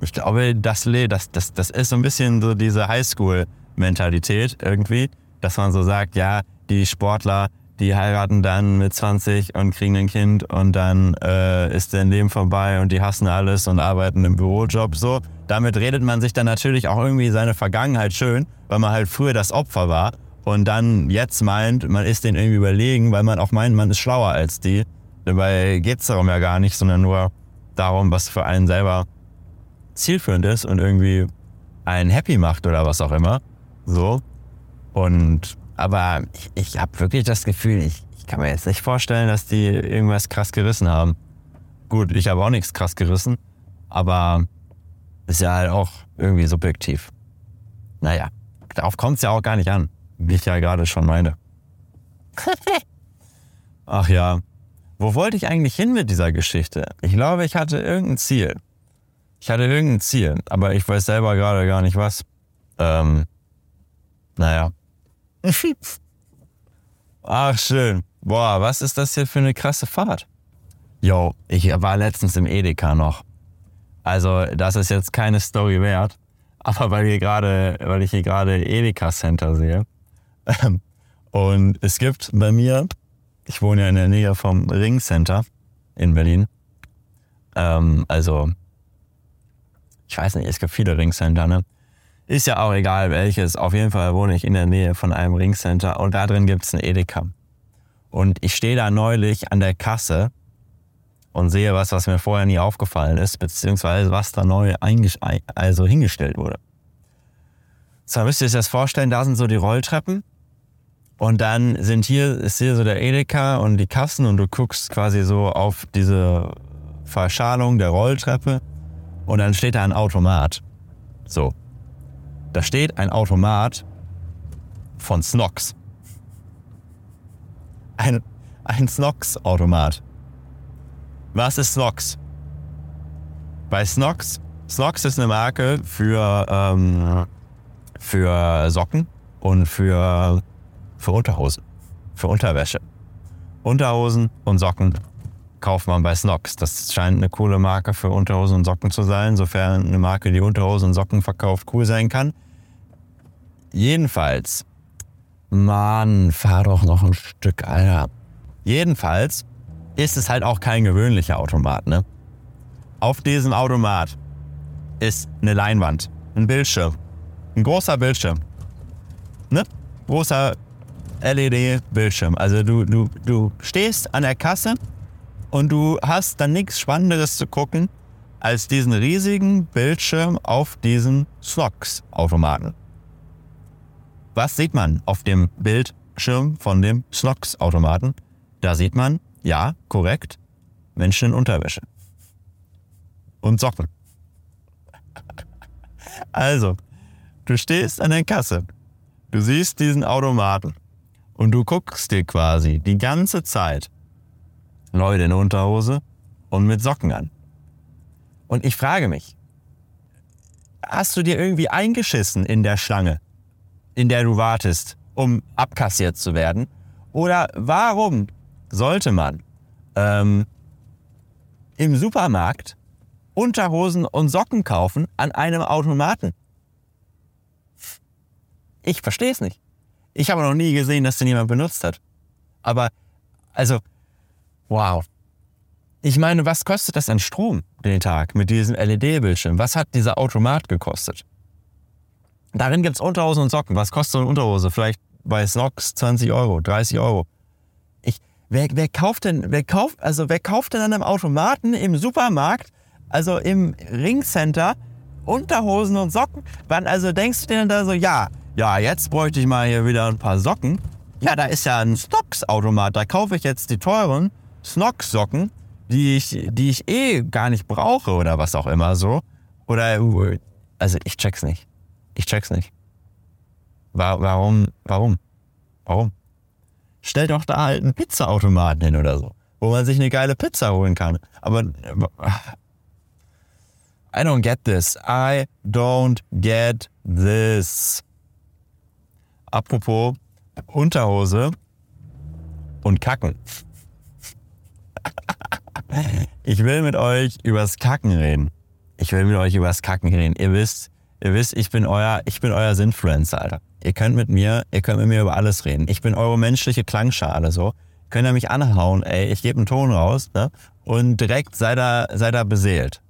[SPEAKER 1] ich glaube, das, das, das, das ist so ein bisschen so diese Highschool-Mentalität irgendwie, dass man so sagt, ja, die Sportler, die heiraten dann mit 20 und kriegen ein Kind und dann äh, ist dein Leben vorbei und die hassen alles und arbeiten im Bürojob so. Damit redet man sich dann natürlich auch irgendwie seine Vergangenheit schön, weil man halt früher das Opfer war und dann jetzt meint, man ist denen irgendwie überlegen, weil man auch meint, man ist schlauer als die. Dabei geht es darum ja gar nicht, sondern nur darum, was für einen selber zielführend ist und irgendwie einen happy macht oder was auch immer. So. Und aber ich, ich habe wirklich das Gefühl, ich, ich kann mir jetzt nicht vorstellen, dass die irgendwas krass gerissen haben. Gut, ich habe auch nichts krass gerissen, aber ist ja halt auch irgendwie subjektiv. Naja, darauf kommt es ja auch gar nicht an, wie ich ja gerade schon meine. Ach ja, wo wollte ich eigentlich hin mit dieser Geschichte? Ich glaube, ich hatte irgendein Ziel. Ich hatte irgendein Ziel, aber ich weiß selber gerade gar nicht was. Ähm, naja. Ach, schön. Boah, was ist das hier für eine krasse Fahrt? Yo, ich war letztens im Edeka noch. Also, das ist jetzt keine Story wert. aber weil, hier grade, weil ich hier gerade Edeka Center sehe. Ähm, und es gibt bei mir, ich wohne ja in der Nähe vom Ring Center in Berlin. Ähm, also, ich weiß nicht, es gibt viele Ringcenter, ne? Ist ja auch egal welches. Auf jeden Fall wohne ich in der Nähe von einem Ringcenter und da drin gibt es ein Edeka. Und ich stehe da neulich an der Kasse und sehe was, was mir vorher nie aufgefallen ist, beziehungsweise was da neu also hingestellt wurde. So, müsst ihr euch das vorstellen, da sind so die Rolltreppen und dann sind hier, ist hier so der Edeka und die Kassen und du guckst quasi so auf diese Verschalung der Rolltreppe und dann steht da ein Automat. So. Da steht ein Automat von Snox. Ein, ein Snox-Automat. Was ist Snox? Bei Snox, Snox ist eine Marke für, ähm, für Socken und für, für Unterhosen, für Unterwäsche. Unterhosen und Socken kauft man bei Snox. Das scheint eine coole Marke für Unterhosen und Socken zu sein, sofern eine Marke, die Unterhosen und Socken verkauft, cool sein kann. Jedenfalls, Mann, fahr doch noch ein Stück, Alter. Jedenfalls ist es halt auch kein gewöhnlicher Automat. Ne? Auf diesem Automat ist eine Leinwand, ein Bildschirm, ein großer Bildschirm. Ne? Großer LED-Bildschirm. Also du, du, du stehst an der Kasse und du hast dann nichts Spannenderes zu gucken als diesen riesigen Bildschirm auf diesem Snox-Automaten. Was sieht man auf dem Bildschirm von dem Snox-Automaten? Da sieht man ja, korrekt. Menschen in Unterwäsche. Und Socken. Also, du stehst an der Kasse. Du siehst diesen Automaten. Und du guckst dir quasi die ganze Zeit Leute in Unterhose und mit Socken an. Und ich frage mich, hast du dir irgendwie eingeschissen in der Schlange, in der du wartest, um abkassiert zu werden? Oder warum sollte man ähm, im Supermarkt Unterhosen und Socken kaufen an einem Automaten. Ich verstehe es nicht. Ich habe noch nie gesehen, dass den jemand benutzt hat. Aber, also, wow. Ich meine, was kostet das an Strom den Tag mit diesem LED-Bildschirm? Was hat dieser Automat gekostet? Darin gibt es Unterhosen und Socken. Was kostet so eine Unterhose? Vielleicht bei Snox 20 Euro, 30 Euro. Wer, wer kauft denn, wer kauft, also wer kauft denn an einem Automaten im Supermarkt, also im Ringcenter, Unterhosen und Socken? Wann also denkst du dann da so, ja, ja, jetzt bräuchte ich mal hier wieder ein paar Socken. Ja, da ist ja ein Snox-Automat, da kaufe ich jetzt die teuren Snox-Socken, die ich, die ich eh gar nicht brauche oder was auch immer so. Oder, also ich check's nicht. Ich check's nicht. Warum, warum, warum? stell doch da halt einen Pizzaautomaten hin oder so, wo man sich eine geile Pizza holen kann. Aber I don't get this. I don't get this. Apropos Unterhose und Kacken. Ich will mit euch übers Kacken reden. Ich will mit euch übers Kacken reden. Ihr wisst, ihr wisst, ich bin euer, ich bin euer Sinfluencer, Alter. Ihr könnt mit mir, ihr könnt mit mir über alles reden. Ich bin eure menschliche Klangschale, so. Könnt ihr mich anhauen, ey, ich gebe einen Ton raus, ne? Und direkt seid ihr, seid ihr beseelt.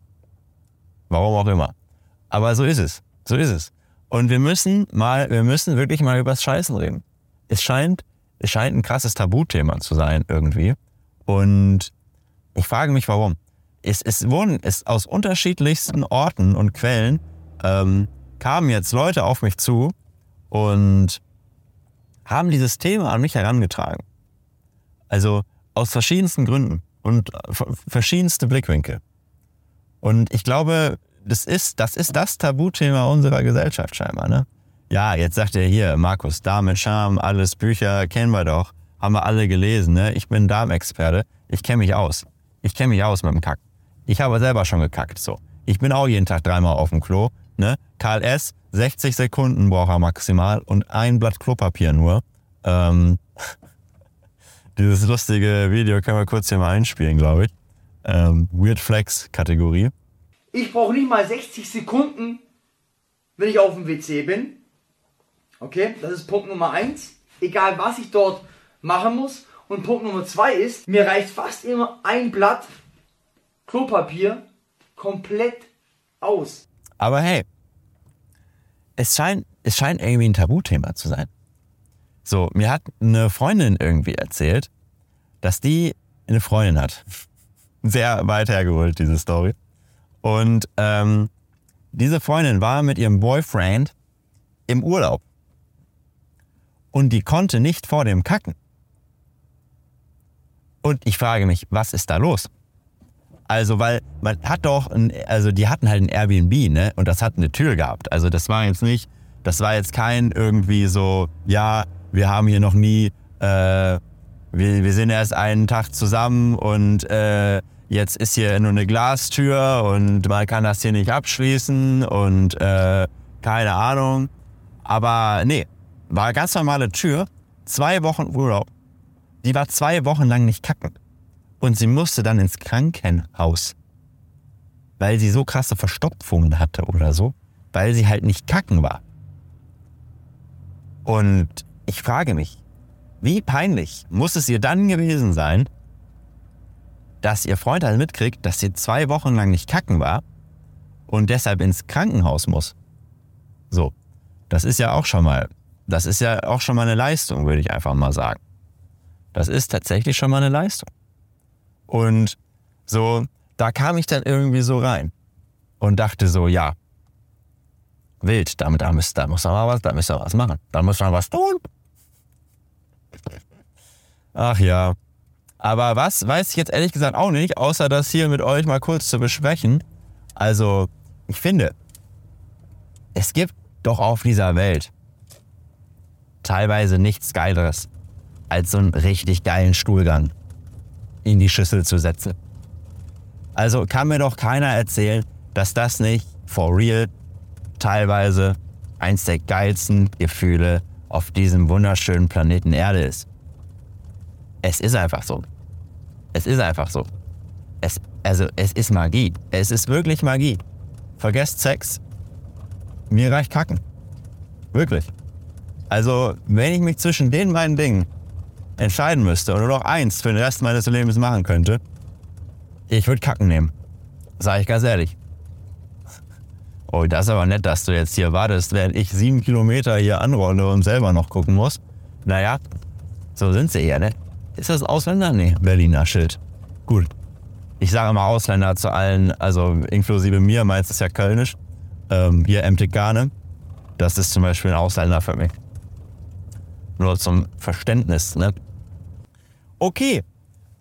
[SPEAKER 1] Warum auch immer. Aber so ist es. So ist es. Und wir müssen mal, wir müssen wirklich mal übers Scheißen reden. Es scheint, es scheint ein krasses Tabuthema zu sein, irgendwie. Und ich frage mich, warum. Es, es wurden, es aus unterschiedlichsten Orten und Quellen, ähm, kamen jetzt Leute auf mich zu und haben dieses Thema an mich herangetragen. Also aus verschiedensten Gründen und verschiedenste Blickwinkel. Und ich glaube, das ist, das ist das Tabuthema unserer Gesellschaft scheinbar, ne? Ja, jetzt sagt er hier, Markus, Dame, Charme, alles Bücher kennen wir doch. Haben wir alle gelesen, ne? Ich bin Darmexperte. Ich kenne mich aus. Ich kenne mich aus mit dem Kack. Ich habe selber schon gekackt, so. Ich bin auch jeden Tag dreimal auf dem Klo, ne? Karl S., 60 Sekunden braucht er maximal und ein Blatt Klopapier nur. Ähm, dieses lustige Video können wir kurz hier mal einspielen, glaube ich. Ähm, Weird Flex Kategorie.
[SPEAKER 3] Ich brauche nicht mal 60 Sekunden, wenn ich auf dem WC bin. Okay, das ist Punkt Nummer eins. Egal was ich dort machen muss. Und Punkt Nummer zwei ist, mir reicht fast immer ein Blatt Klopapier komplett aus.
[SPEAKER 1] Aber hey, es scheint, es scheint irgendwie ein Tabuthema zu sein. So, mir hat eine Freundin irgendwie erzählt, dass die eine Freundin hat. Sehr weit hergeholt, diese Story. Und ähm, diese Freundin war mit ihrem Boyfriend im Urlaub. Und die konnte nicht vor dem Kacken. Und ich frage mich, was ist da los? Also, weil man hat doch, ein, also die hatten halt ein Airbnb, ne? Und das hat eine Tür gehabt. Also das war jetzt nicht, das war jetzt kein irgendwie so, ja, wir haben hier noch nie, äh, wir, wir sind erst einen Tag zusammen und äh, jetzt ist hier nur eine Glastür und man kann das hier nicht abschließen und äh, keine Ahnung. Aber nee, war eine ganz normale Tür, zwei Wochen Urlaub. Die war zwei Wochen lang nicht kacken. Und sie musste dann ins Krankenhaus, weil sie so krasse Verstopfungen hatte oder so, weil sie halt nicht kacken war. Und ich frage mich, wie peinlich muss es ihr dann gewesen sein, dass ihr Freund halt mitkriegt, dass sie zwei Wochen lang nicht kacken war und deshalb ins Krankenhaus muss. So, das ist ja auch schon mal, das ist ja auch schon mal eine Leistung, würde ich einfach mal sagen. Das ist tatsächlich schon mal eine Leistung. Und so, da kam ich dann irgendwie so rein und dachte so, ja, wild, damit, da muss, da muss man was, da muss man was machen, da muss man was tun. Ach ja. Aber was, weiß ich jetzt ehrlich gesagt auch nicht, außer das hier mit euch mal kurz zu besprechen. Also, ich finde, es gibt doch auf dieser Welt teilweise nichts Geileres als so einen richtig geilen Stuhlgang in die Schüssel zu setzen. Also kann mir doch keiner erzählen, dass das nicht for real teilweise eins der geilsten Gefühle auf diesem wunderschönen Planeten Erde ist. Es ist einfach so. Es ist einfach so. Es, also, es ist Magie. Es ist wirklich Magie. Vergesst Sex. Mir reicht Kacken. Wirklich. Also, wenn ich mich zwischen den beiden Dingen entscheiden müsste nur noch eins für den Rest meines Lebens machen könnte, ich würde Kacken nehmen. Sag ich ganz ehrlich. Oh, das ist aber nett, dass du jetzt hier wartest, während ich sieben Kilometer hier anrolle und selber noch gucken muss. Naja, so sind sie eher, ne? Ist das Ausländer? Nee, Berliner Schild. Gut. Ich sage immer Ausländer zu allen, also inklusive mir, meins ist ja Kölnisch. Ähm, hier Emtigane. Das ist zum Beispiel ein Ausländer für mich. Nur zum Verständnis, ne? Okay,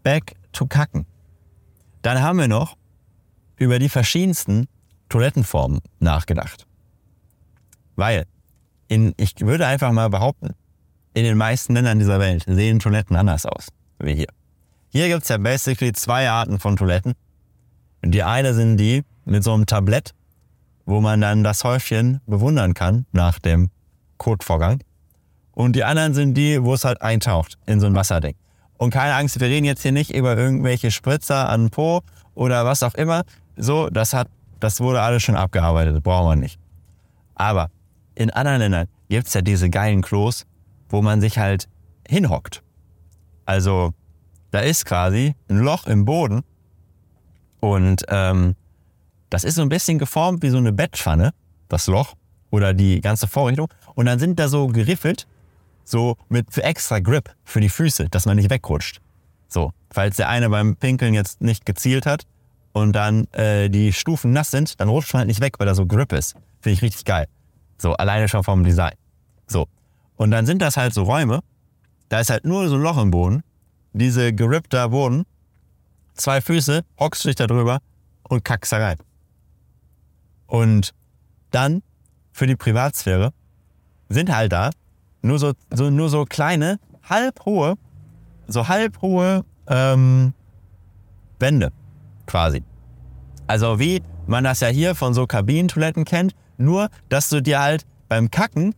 [SPEAKER 1] back to Kacken. Dann haben wir noch über die verschiedensten Toilettenformen nachgedacht. Weil, in, ich würde einfach mal behaupten, in den meisten Ländern dieser Welt sehen Toiletten anders aus, wie hier. Hier gibt es ja basically zwei Arten von Toiletten. Die eine sind die mit so einem Tablett, wo man dann das Häufchen bewundern kann nach dem Kotvorgang. Und die anderen sind die, wo es halt eintaucht in so ein Wasserding. Und keine Angst, wir reden jetzt hier nicht über irgendwelche Spritzer an Po oder was auch immer. So, das hat das wurde alles schon abgearbeitet, brauchen wir nicht. Aber in anderen Ländern gibt es ja diese geilen Klos, wo man sich halt hinhockt. Also da ist quasi ein Loch im Boden und ähm, das ist so ein bisschen geformt wie so eine Bettpfanne, das Loch oder die ganze Vorrichtung. Und dann sind da so geriffelt, so mit für extra Grip für die Füße, dass man nicht wegrutscht. So, falls der eine beim Pinkeln jetzt nicht gezielt hat, und dann äh, die Stufen nass sind, dann rutscht man halt nicht weg, weil da so Grip ist. Finde ich richtig geil. So, alleine schon vom Design. So. Und dann sind das halt so Räume, da ist halt nur so ein Loch im Boden, diese gerippter Boden, zwei Füße, hockst dich da drüber und kackst da rein. Und dann, für die Privatsphäre, sind halt da nur so, so, nur so kleine, halbhohe, so halbhohe ähm, Wände quasi. Also wie man das ja hier von so Kabinentoiletten kennt, nur dass du dir halt beim Kacken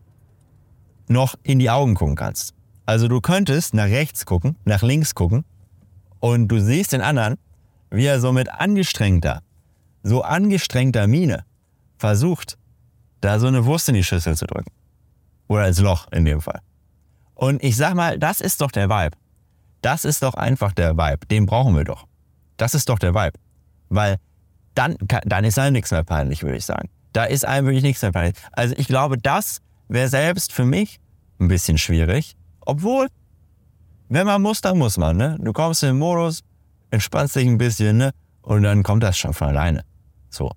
[SPEAKER 1] noch in die Augen gucken kannst. Also du könntest nach rechts gucken, nach links gucken und du siehst den anderen, wie er so mit angestrengter, so angestrengter Miene versucht, da so eine Wurst in die Schüssel zu drücken. Oder ins Loch in dem Fall. Und ich sag mal, das ist doch der Vibe. Das ist doch einfach der Vibe. Den brauchen wir doch. Das ist doch der Vibe. Weil dann, dann ist einem nichts mehr peinlich, würde ich sagen. Da ist einem wirklich nichts mehr peinlich. Also ich glaube, das wäre selbst für mich ein bisschen schwierig. Obwohl, wenn man muss, dann muss man. Ne? Du kommst in den Modus, entspannst dich ein bisschen ne? und dann kommt das schon von alleine. So.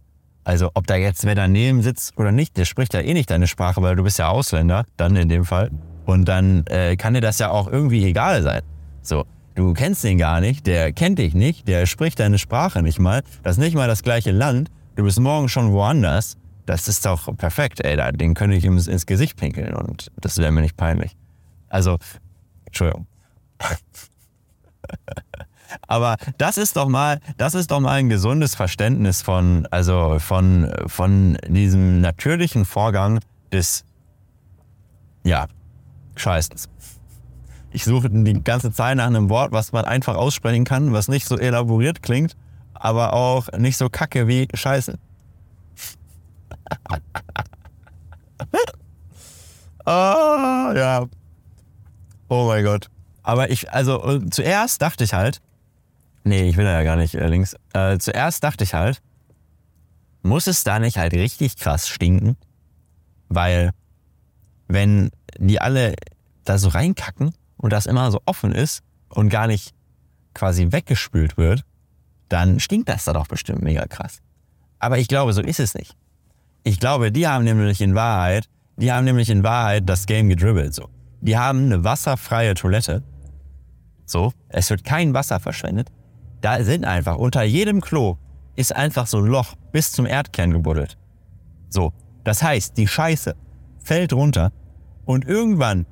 [SPEAKER 1] Also ob da jetzt wer daneben sitzt oder nicht, der spricht ja eh nicht deine Sprache, weil du bist ja Ausländer, dann in dem Fall. Und dann äh, kann dir das ja auch irgendwie egal sein. So, du kennst den gar nicht, der kennt dich nicht, der spricht deine Sprache nicht mal, das ist nicht mal das gleiche Land, du bist morgen schon woanders. Das ist doch perfekt, ey, da, den könnte ich ins, ins Gesicht pinkeln und das wäre mir nicht peinlich. Also, Entschuldigung. Aber das ist doch mal, das ist doch mal ein gesundes Verständnis von, also von, von diesem natürlichen Vorgang des, ja, Scheißens. Ich suche die ganze Zeit nach einem Wort, was man einfach aussprechen kann, was nicht so elaboriert klingt, aber auch nicht so kacke wie Scheiße. Oh, ja. Oh mein Gott. Aber ich, also zuerst dachte ich halt, Nee, ich will ja gar nicht äh, links. Äh, zuerst dachte ich halt, muss es da nicht halt richtig krass stinken? Weil, wenn die alle da so reinkacken und das immer so offen ist und gar nicht quasi weggespült wird, dann stinkt das da doch bestimmt mega krass. Aber ich glaube, so ist es nicht. Ich glaube, die haben nämlich in Wahrheit, die haben nämlich in Wahrheit das Game gedribbelt so. Die haben eine wasserfreie Toilette. So, es wird kein Wasser verschwendet. Da sind einfach, unter jedem Klo ist einfach so ein Loch bis zum Erdkern gebuddelt. So. Das heißt, die Scheiße fällt runter und irgendwann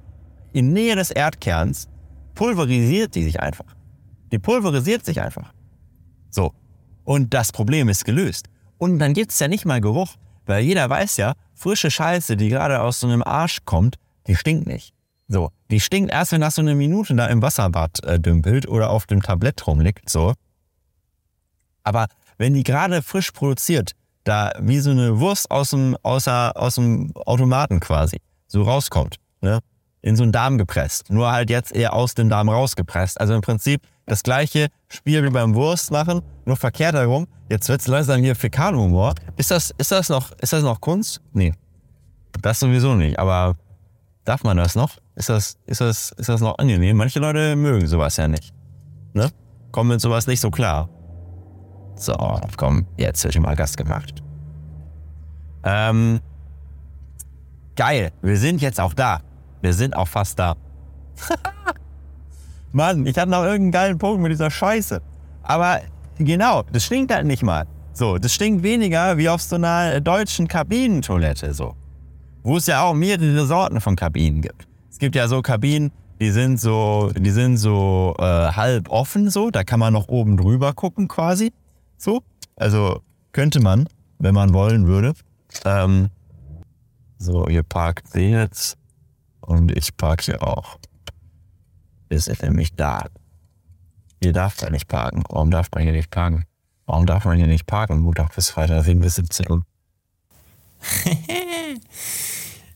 [SPEAKER 1] in Nähe des Erdkerns pulverisiert die sich einfach. Die pulverisiert sich einfach. So. Und das Problem ist gelöst. Und dann gibt's ja nicht mal Geruch, weil jeder weiß ja, frische Scheiße, die gerade aus so einem Arsch kommt, die stinkt nicht. So, die stinkt erst, wenn das so eine Minute da im Wasserbad äh, dümpelt oder auf dem Tablett rumliegt, so. Aber wenn die gerade frisch produziert, da wie so eine Wurst aus dem, außer, aus dem Automaten quasi, so rauskommt, ne? in so einen Darm gepresst. Nur halt jetzt eher aus dem Darm rausgepresst. Also im Prinzip das gleiche Spiel wie beim Wurst machen, nur verkehrt herum. Jetzt wird's langsam hier Fäkalhumor. Ist das, ist das noch, ist das noch Kunst? Nee. Das sowieso nicht. Aber darf man das noch? Ist das, ist das, ist das noch angenehm? Manche Leute mögen sowas ja nicht. Ne? Kommen mit sowas nicht so klar. So, komm, jetzt wird mal Gast gemacht. Ähm, geil, wir sind jetzt auch da. Wir sind auch fast da. Mann, ich hatte noch irgendeinen geilen Punkt mit dieser Scheiße. Aber genau, das stinkt halt nicht mal. So, das stinkt weniger wie auf so einer deutschen Kabinentoilette, so. Wo es ja auch mehrere Sorten von Kabinen gibt. Es gibt ja so Kabinen, die sind so, die sind so äh, halb offen, so. Da kann man noch oben drüber gucken, quasi. So. Also könnte man, wenn man wollen würde. Ähm, so, ihr parkt sie jetzt und ich parke sie auch. Ist er nämlich da. Ihr darf da nicht parken. Warum darf man hier nicht parken? Warum darf man hier nicht parken? Montag bis Freitag 7 bis 17 Uhr.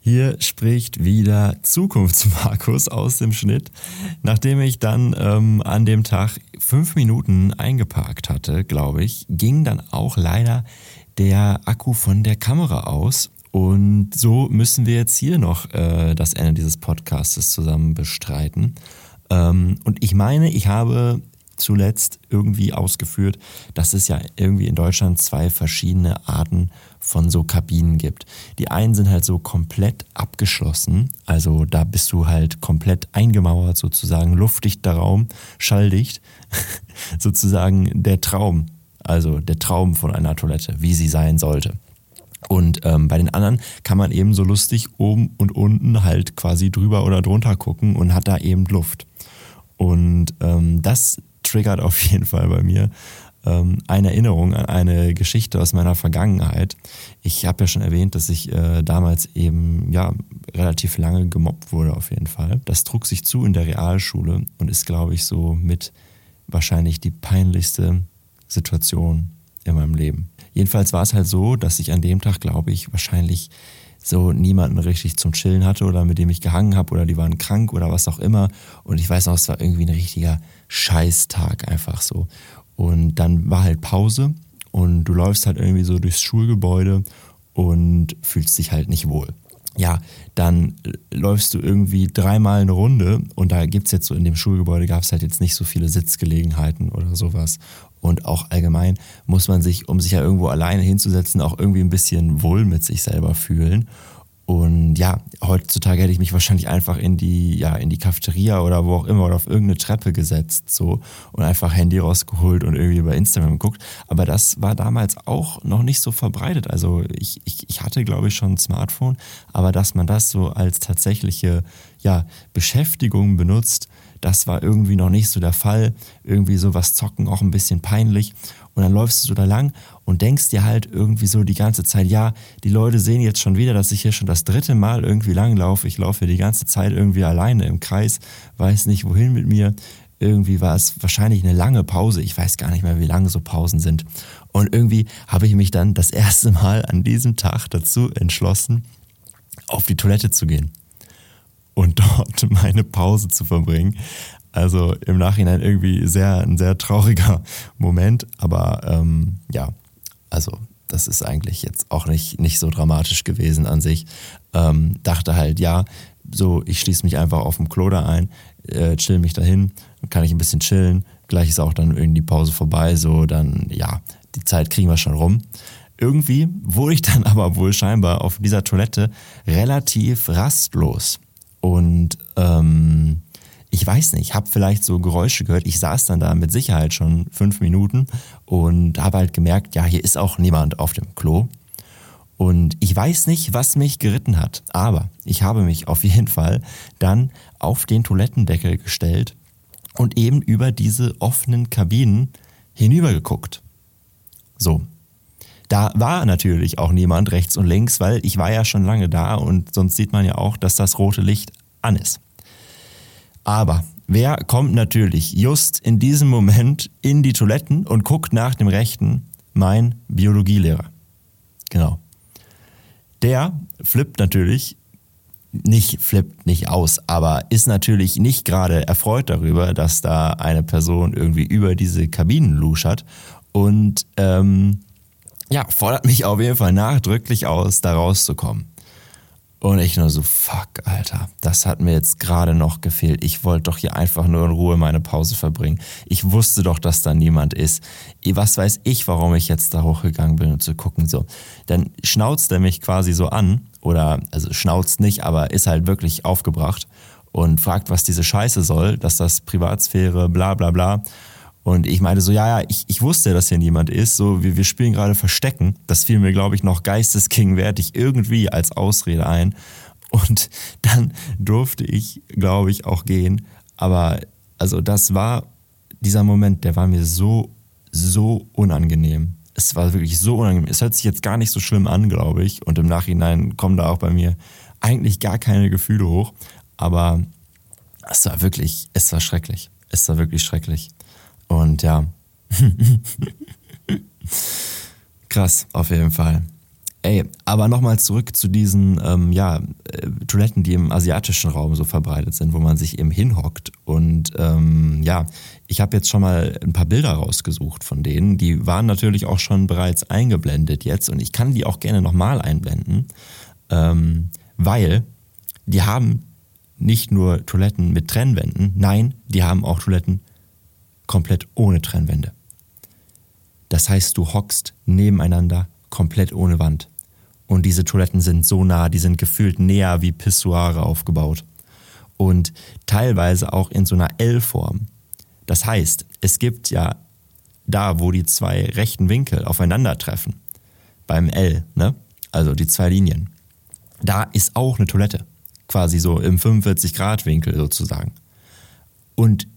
[SPEAKER 4] Hier spricht wieder Zukunftsmarkus aus dem Schnitt. Nachdem ich dann ähm, an dem Tag fünf Minuten eingeparkt hatte, glaube ich, ging dann auch leider der Akku von der Kamera aus. Und so müssen wir jetzt hier noch äh, das Ende dieses Podcastes zusammen bestreiten. Ähm, und ich meine, ich habe zuletzt irgendwie ausgeführt, dass es ja irgendwie in Deutschland zwei verschiedene Arten von so Kabinen gibt. Die einen sind halt so komplett abgeschlossen, also da bist du halt komplett eingemauert sozusagen, luftdichter Raum, schalldicht, sozusagen der Traum, also der Traum von einer Toilette, wie sie sein sollte. Und ähm, bei den anderen kann man eben so lustig oben und unten halt quasi drüber oder drunter gucken und hat da eben Luft. Und ähm, das triggert auf jeden Fall bei mir ähm, eine Erinnerung an eine Geschichte aus meiner Vergangenheit. Ich habe ja schon erwähnt, dass ich äh, damals eben ja relativ lange gemobbt wurde auf jeden Fall. Das trug sich zu in der Realschule und ist, glaube ich, so mit wahrscheinlich die peinlichste Situation in meinem Leben. Jedenfalls war es halt so, dass ich an dem Tag, glaube ich, wahrscheinlich
[SPEAKER 1] so niemanden richtig zum Chillen hatte oder mit dem ich gehangen habe oder die waren krank oder was auch immer. Und ich weiß noch, es war irgendwie ein richtiger Scheißtag einfach so. Und dann war halt Pause und du läufst halt irgendwie so durchs Schulgebäude und fühlst dich halt nicht wohl. Ja, dann läufst du irgendwie dreimal eine Runde und da gibt es jetzt so in dem Schulgebäude gab es halt jetzt nicht so viele Sitzgelegenheiten oder sowas. Und auch allgemein muss man sich, um sich ja irgendwo alleine hinzusetzen, auch irgendwie ein bisschen wohl mit sich selber fühlen. Und ja, heutzutage hätte ich mich wahrscheinlich einfach in die, ja, in die Cafeteria oder wo auch immer oder auf irgendeine Treppe gesetzt, so, und einfach Handy rausgeholt und irgendwie über Instagram geguckt. Aber das war damals auch noch nicht so verbreitet. Also ich, ich, ich hatte, glaube ich, schon ein Smartphone, aber dass man das so als tatsächliche, ja, Beschäftigung benutzt, das war irgendwie noch nicht so der Fall. Irgendwie so was zocken auch ein bisschen peinlich. Und dann läufst du so da lang und denkst dir halt irgendwie so die ganze Zeit, ja, die Leute sehen jetzt schon wieder, dass ich hier schon das dritte Mal irgendwie lang laufe. Ich laufe die ganze Zeit irgendwie alleine im Kreis, weiß nicht wohin mit mir. Irgendwie war es wahrscheinlich eine lange Pause. Ich weiß gar nicht mehr, wie lange so Pausen sind. Und irgendwie habe ich mich dann das erste Mal an diesem Tag dazu entschlossen, auf die Toilette zu gehen und dort meine Pause zu verbringen. Also im Nachhinein irgendwie sehr, ein sehr trauriger Moment, aber ähm, ja, also das ist eigentlich jetzt auch nicht, nicht so dramatisch gewesen an sich. Ähm, dachte halt, ja, so, ich schließe mich einfach auf dem Klo da ein, äh, chill mich dahin, kann ich ein bisschen chillen. Gleich ist auch dann irgendwie die Pause vorbei, so, dann, ja, die Zeit kriegen wir schon rum. Irgendwie wurde ich dann aber wohl scheinbar auf dieser Toilette relativ rastlos. Und ähm, ich weiß nicht, habe vielleicht so Geräusche gehört. Ich saß dann da mit Sicherheit schon fünf Minuten und habe halt gemerkt, ja, hier ist auch niemand auf dem Klo. Und ich weiß nicht, was mich geritten hat, aber ich habe mich auf jeden Fall dann auf den Toilettendeckel gestellt und eben über diese offenen Kabinen hinübergeguckt. So. Da war natürlich auch niemand rechts und links, weil ich war ja schon lange da und sonst sieht man ja auch, dass das rote Licht an ist. Aber wer kommt natürlich just in diesem Moment in die Toiletten und guckt nach dem Rechten? Mein Biologielehrer. Genau. Der flippt natürlich, nicht flippt nicht aus, aber ist natürlich nicht gerade erfreut darüber, dass da eine Person irgendwie über diese Kabinen luschert und ähm, ja, fordert mich auf jeden Fall nachdrücklich aus, da rauszukommen. Und ich nur so, fuck, Alter, das hat mir jetzt gerade noch gefehlt. Ich wollte doch hier einfach nur in Ruhe meine Pause verbringen. Ich wusste doch, dass da niemand ist. Was weiß ich, warum ich jetzt da hochgegangen bin, um zu gucken, so. Dann schnauzt er mich quasi so an, oder, also schnauzt nicht, aber ist halt wirklich aufgebracht und fragt, was diese Scheiße soll, dass das Privatsphäre, bla, bla, bla. Und ich meinte so, ja, ja, ich, ich wusste, dass hier niemand ist. So, wir, wir spielen gerade Verstecken. Das fiel mir, glaube ich, noch geisteskingwertig irgendwie als Ausrede ein. Und dann durfte ich, glaube ich, auch gehen. Aber also das war dieser Moment, der war mir so, so unangenehm. Es war wirklich so unangenehm. Es hört sich jetzt gar nicht so schlimm an, glaube ich. Und im Nachhinein kommen da auch bei mir eigentlich gar keine Gefühle hoch. Aber es war wirklich, es war schrecklich. Es war wirklich schrecklich. Und ja, krass, auf jeden Fall. Ey, aber nochmal zurück zu diesen ähm, ja, äh, Toiletten, die im asiatischen Raum so verbreitet sind, wo man sich eben hinhockt. Und ähm, ja, ich habe jetzt schon mal ein paar Bilder rausgesucht von denen. Die waren natürlich auch schon bereits eingeblendet jetzt und ich kann die auch gerne nochmal einblenden, ähm, weil die haben nicht nur Toiletten mit Trennwänden, nein, die haben auch Toiletten komplett ohne Trennwände. Das heißt, du hockst nebeneinander, komplett ohne Wand. Und diese Toiletten sind so nah, die sind gefühlt näher wie Pissoire aufgebaut. Und teilweise auch in so einer L-Form. Das heißt, es gibt ja da, wo die zwei rechten Winkel aufeinandertreffen, beim L, ne? also die zwei Linien, da ist auch eine Toilette, quasi so im 45-Grad-Winkel sozusagen. Und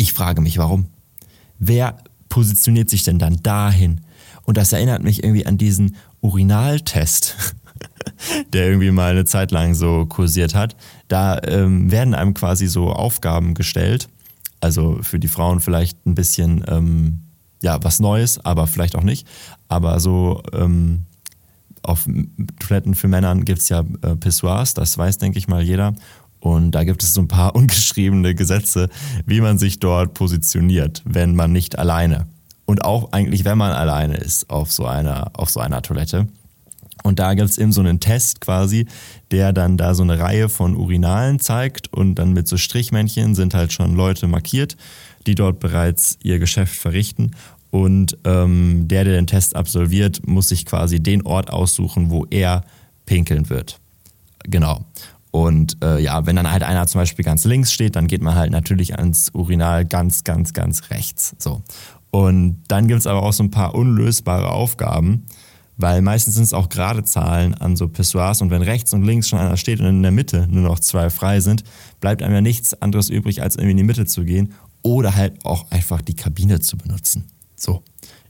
[SPEAKER 1] ich frage mich, warum. Wer positioniert sich denn dann dahin? Und das erinnert mich irgendwie an diesen Urinaltest, der irgendwie mal eine Zeit lang so kursiert hat. Da ähm, werden einem quasi so Aufgaben gestellt. Also für die Frauen vielleicht ein bisschen ähm, ja was Neues, aber vielleicht auch nicht. Aber so ähm, auf Toiletten für Männern gibt es ja äh, Pissoirs, das weiß, denke ich mal, jeder. Und da gibt es so ein paar ungeschriebene Gesetze, wie man sich dort positioniert, wenn man nicht alleine und auch eigentlich, wenn man alleine ist auf so einer, auf so einer Toilette. Und da gibt es eben so einen Test quasi, der dann da so eine Reihe von Urinalen zeigt und dann mit so Strichmännchen sind halt schon Leute markiert, die dort bereits ihr Geschäft verrichten. Und ähm, der, der den Test absolviert, muss sich quasi den Ort aussuchen, wo er pinkeln wird. Genau. Und äh, ja, wenn dann halt einer zum Beispiel ganz links steht, dann geht man halt natürlich ans Urinal ganz, ganz, ganz rechts. So. Und dann gibt es aber auch so ein paar unlösbare Aufgaben, weil meistens sind es auch gerade Zahlen an so Pissoirs und wenn rechts und links schon einer steht und in der Mitte nur noch zwei frei sind, bleibt einem ja nichts anderes übrig, als irgendwie in die Mitte zu gehen oder halt auch einfach die Kabine zu benutzen. So,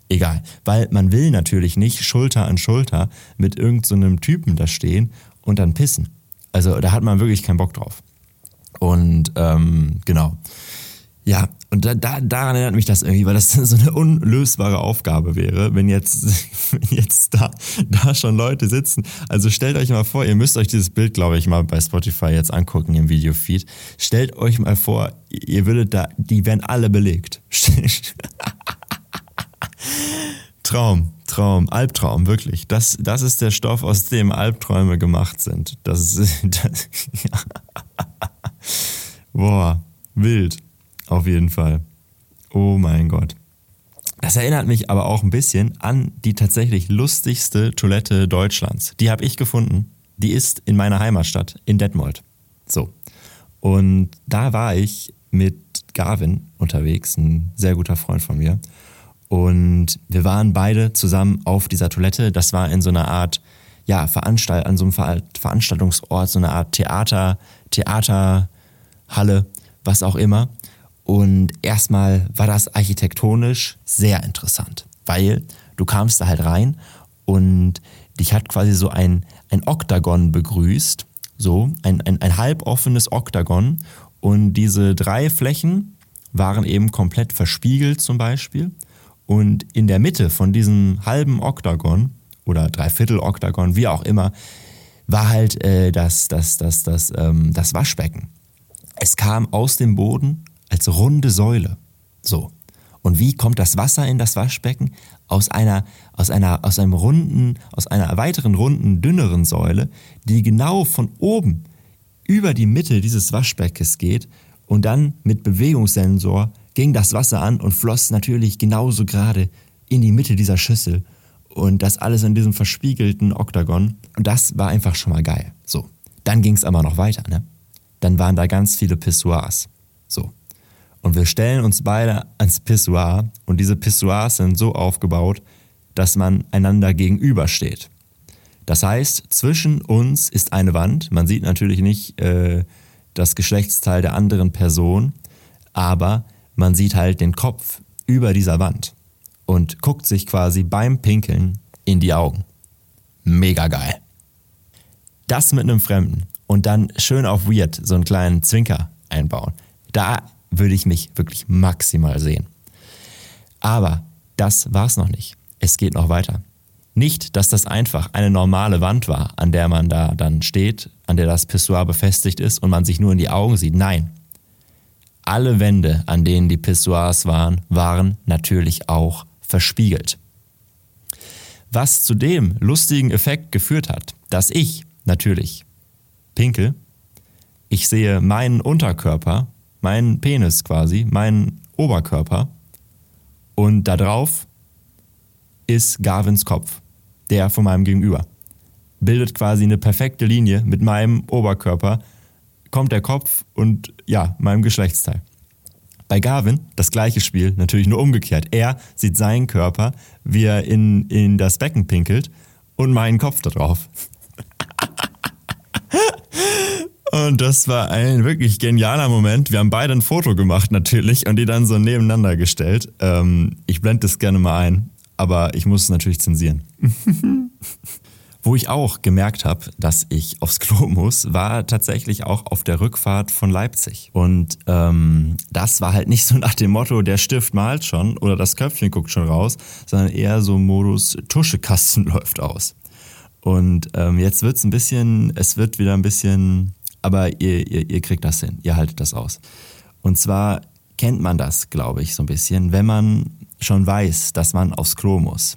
[SPEAKER 1] egal. Weil man will natürlich nicht Schulter an Schulter mit irgendeinem so Typen da stehen und dann pissen. Also da hat man wirklich keinen Bock drauf. Und ähm, genau. Ja, und da, da, daran erinnert mich das irgendwie, weil das so eine unlösbare Aufgabe wäre, wenn jetzt, wenn jetzt da, da schon Leute sitzen. Also stellt euch mal vor, ihr müsst euch dieses Bild, glaube ich, mal bei Spotify jetzt angucken im Videofeed. Stellt euch mal vor, ihr würdet da, die wären alle belegt. Traum, Traum, Albtraum, wirklich. Das, das ist der Stoff, aus dem Albträume gemacht sind. Das ist, das, Boah, wild. Auf jeden Fall. Oh mein Gott. Das erinnert mich aber auch ein bisschen an die tatsächlich lustigste Toilette Deutschlands. Die habe ich gefunden. Die ist in meiner Heimatstadt, in Detmold. So. Und da war ich mit Gavin unterwegs, ein sehr guter Freund von mir. Und wir waren beide zusammen auf dieser Toilette. Das war in so einer Art, ja, Veranstalt, an so einem Veranstaltungsort, so eine Art Theater, Theaterhalle, was auch immer. Und erstmal war das architektonisch sehr interessant, weil du kamst da halt rein und dich hat quasi so ein, ein Oktagon begrüßt, so ein, ein, ein halboffenes Oktagon. Und diese drei Flächen waren eben komplett verspiegelt zum Beispiel. Und in der Mitte von diesem halben Oktagon oder Dreiviertel Oktagon, wie auch immer, war halt äh, das, das, das, das, ähm, das Waschbecken. Es kam aus dem Boden als runde Säule. So. Und wie kommt das Wasser in das Waschbecken? Aus einer, aus einer, aus einem runden, aus einer weiteren runden, dünneren Säule, die genau von oben über die Mitte dieses Waschbeckens geht und dann mit Bewegungssensor ging das Wasser an und floss natürlich genauso gerade in die Mitte dieser Schüssel und das alles in diesem verspiegelten Oktagon. Und das war einfach schon mal geil. So. Dann ging es aber noch weiter, ne? Dann waren da ganz viele Pissoirs. So. Und wir stellen uns beide ans Pissoir und diese Pissoirs sind so aufgebaut, dass man einander gegenübersteht. Das heißt, zwischen uns ist eine Wand. Man sieht natürlich nicht äh, das Geschlechtsteil der anderen Person, aber man sieht halt den Kopf über dieser Wand und guckt sich quasi beim Pinkeln in die Augen. Mega geil. Das mit einem Fremden und dann schön auf Weird so einen kleinen Zwinker einbauen. Da würde ich mich wirklich maximal sehen. Aber das war's noch nicht. Es geht noch weiter. Nicht, dass das einfach eine normale Wand war, an der man da dann steht, an der das Pissoir befestigt ist und man sich nur in die Augen sieht. Nein. Alle Wände, an denen die Pissoirs waren, waren natürlich auch verspiegelt. Was zu dem lustigen Effekt geführt hat, dass ich natürlich pinkel, ich sehe meinen Unterkörper mein Penis quasi, mein Oberkörper. Und da drauf ist Garvins Kopf, der von meinem Gegenüber. Bildet quasi eine perfekte Linie mit meinem Oberkörper, kommt der Kopf und ja, meinem Geschlechtsteil. Bei Garvin das gleiche Spiel, natürlich nur umgekehrt. Er sieht seinen Körper, wie er in, in das Becken pinkelt und meinen Kopf da drauf. Und das war ein wirklich genialer Moment. Wir haben beide ein Foto gemacht natürlich und die dann so nebeneinander gestellt. Ähm, ich blende das gerne mal ein, aber ich muss es natürlich zensieren. Wo ich auch gemerkt habe, dass ich aufs Klo muss, war tatsächlich auch auf der Rückfahrt von Leipzig. Und ähm, das war halt nicht so nach dem Motto, der Stift malt schon oder das Köpfchen guckt schon raus, sondern eher so Modus Tuschekasten läuft aus. Und ähm, jetzt wird's ein bisschen, es wird wieder ein bisschen, aber ihr, ihr, ihr kriegt das hin, ihr haltet das aus. Und zwar kennt man das, glaube ich, so ein bisschen, wenn man schon weiß, dass man aufs Klo muss.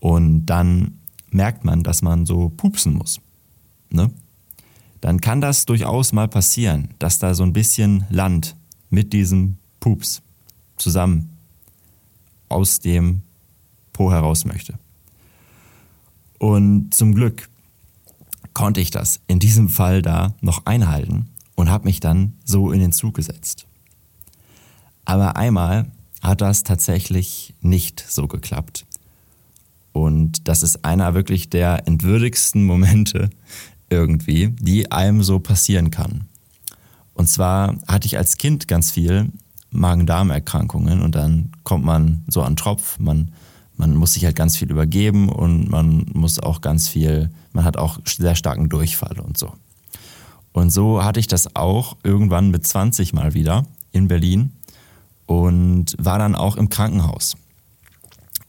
[SPEAKER 1] Und dann merkt man, dass man so pupsen muss. Ne? Dann kann das durchaus mal passieren, dass da so ein bisschen Land mit diesem Pups zusammen aus dem Po heraus möchte. Und zum Glück konnte ich das in diesem Fall da noch einhalten und habe mich dann so in den Zug gesetzt. Aber einmal hat das tatsächlich nicht so geklappt. Und das ist einer wirklich der entwürdigsten Momente irgendwie, die einem so passieren kann. Und zwar hatte ich als Kind ganz viel Magen-Darm-Erkrankungen und dann kommt man so an Tropf, man, man muss sich halt ganz viel übergeben und man muss auch ganz viel, man hat auch sehr starken Durchfall und so. Und so hatte ich das auch irgendwann mit 20 mal wieder in Berlin und war dann auch im Krankenhaus.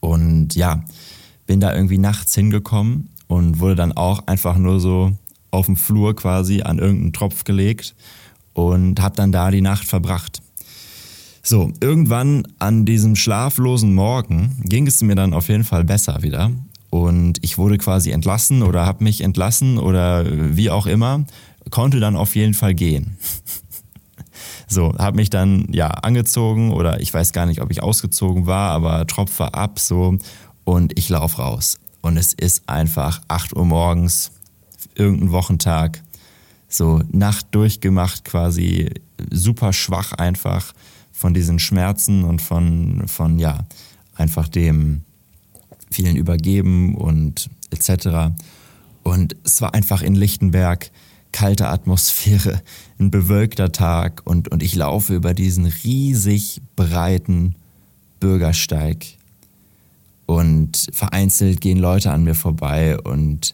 [SPEAKER 1] Und ja, bin da irgendwie nachts hingekommen und wurde dann auch einfach nur so auf dem Flur quasi an irgendeinen Tropf gelegt und habe dann da die Nacht verbracht. So, irgendwann an diesem schlaflosen Morgen ging es mir dann auf jeden Fall besser wieder und ich wurde quasi entlassen oder habe mich entlassen oder wie auch immer, konnte dann auf jeden Fall gehen. So, habe mich dann ja angezogen oder ich weiß gar nicht, ob ich ausgezogen war, aber Tropf war ab so und ich laufe raus. Und es ist einfach 8 Uhr morgens, irgendein Wochentag, so Nacht durchgemacht quasi, super schwach einfach von diesen Schmerzen und von, von ja, einfach dem vielen Übergeben und etc. Und es war einfach in Lichtenberg kalte Atmosphäre, ein bewölkter Tag und, und ich laufe über diesen riesig breiten Bürgersteig und vereinzelt gehen Leute an mir vorbei und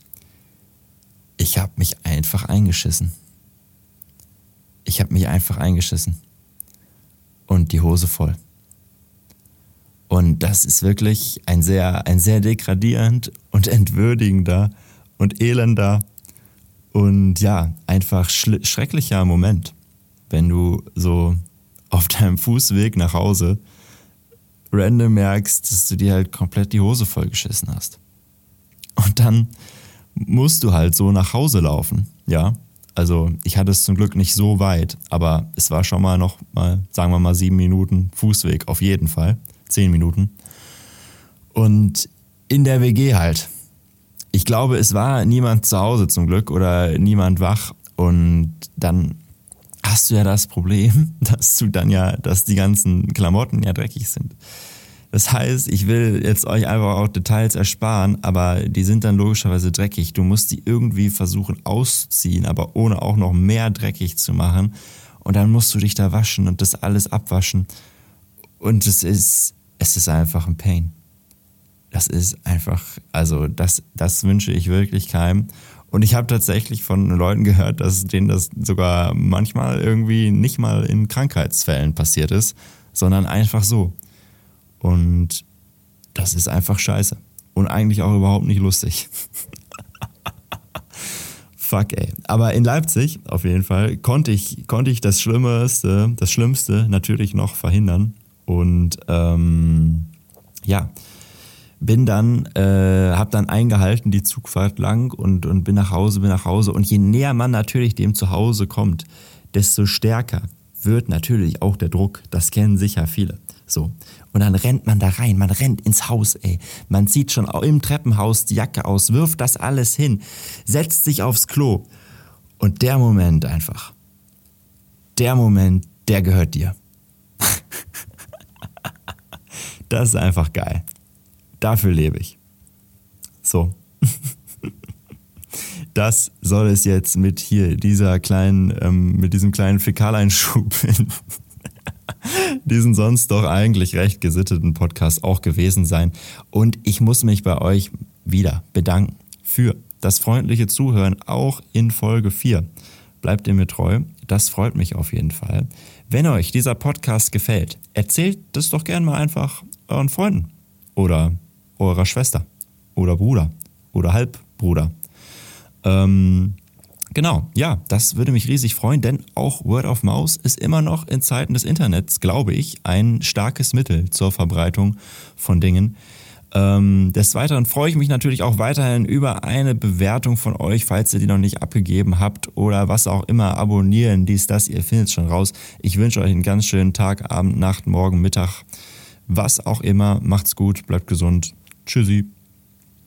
[SPEAKER 1] ich habe mich einfach eingeschissen. Ich habe mich einfach eingeschissen und die Hose voll. Und das ist wirklich ein sehr, ein sehr degradierend und entwürdigender und elender und ja, einfach schrecklicher Moment, wenn du so auf deinem Fußweg nach Hause random merkst, dass du dir halt komplett die Hose vollgeschissen hast. Und dann musst du halt so nach Hause laufen, ja. Also ich hatte es zum Glück nicht so weit, aber es war schon mal noch mal, sagen wir mal, sieben Minuten Fußweg, auf jeden Fall. Zehn Minuten. Und in der WG halt. Ich glaube, es war niemand zu Hause zum Glück oder niemand wach. Und dann hast du ja das Problem, dass du dann ja, dass die ganzen Klamotten ja dreckig sind. Das heißt, ich will jetzt euch einfach auch Details ersparen, aber die sind dann logischerweise dreckig. Du musst die irgendwie versuchen auszuziehen, aber ohne auch noch mehr dreckig zu machen. Und dann musst du dich da waschen und das alles abwaschen. Und es ist, es ist einfach ein Pain. Das ist einfach, also das, das wünsche ich wirklich keinem. Und ich habe tatsächlich von Leuten gehört, dass denen das sogar manchmal irgendwie nicht mal in Krankheitsfällen passiert ist, sondern einfach so. Und das ist einfach scheiße. Und eigentlich auch überhaupt nicht lustig. Fuck, ey. Aber in Leipzig, auf jeden Fall, konnte ich, konnte ich das Schlimmste, das Schlimmste natürlich noch verhindern. Und ähm, ja, bin dann, äh, habe dann eingehalten die Zugfahrt lang und, und bin nach Hause, bin nach Hause. Und je näher man natürlich dem Zuhause kommt, desto stärker wird natürlich auch der Druck. Das kennen sicher viele. So. Und dann rennt man da rein, man rennt ins Haus, ey. Man zieht schon im Treppenhaus die Jacke aus, wirft das alles hin, setzt sich aufs Klo. Und der Moment einfach, der Moment, der gehört dir. das ist einfach geil. Dafür lebe ich. So. Das soll es jetzt mit hier dieser kleinen, ähm, mit diesem kleinen Fäkaleinschub in diesen sonst doch eigentlich recht gesitteten Podcast auch gewesen sein. Und ich muss mich bei euch wieder bedanken für das freundliche Zuhören auch in Folge 4. Bleibt ihr mir treu, das freut mich auf jeden Fall. Wenn euch dieser Podcast gefällt, erzählt das doch gerne mal einfach euren Freunden oder eurer Schwester oder Bruder oder Halb Bruder. Ähm, genau, ja, das würde mich riesig freuen, denn auch Word of Mouse ist immer noch in Zeiten des Internets, glaube ich, ein starkes Mittel zur Verbreitung von Dingen. Ähm, des Weiteren freue ich mich natürlich auch weiterhin über eine Bewertung von euch, falls ihr die noch nicht abgegeben habt oder was auch immer. Abonnieren, dies, das, ihr findet es schon raus. Ich wünsche euch einen ganz schönen Tag, Abend, Nacht, Morgen, Mittag, was auch immer. Macht's gut, bleibt gesund. Tschüssi.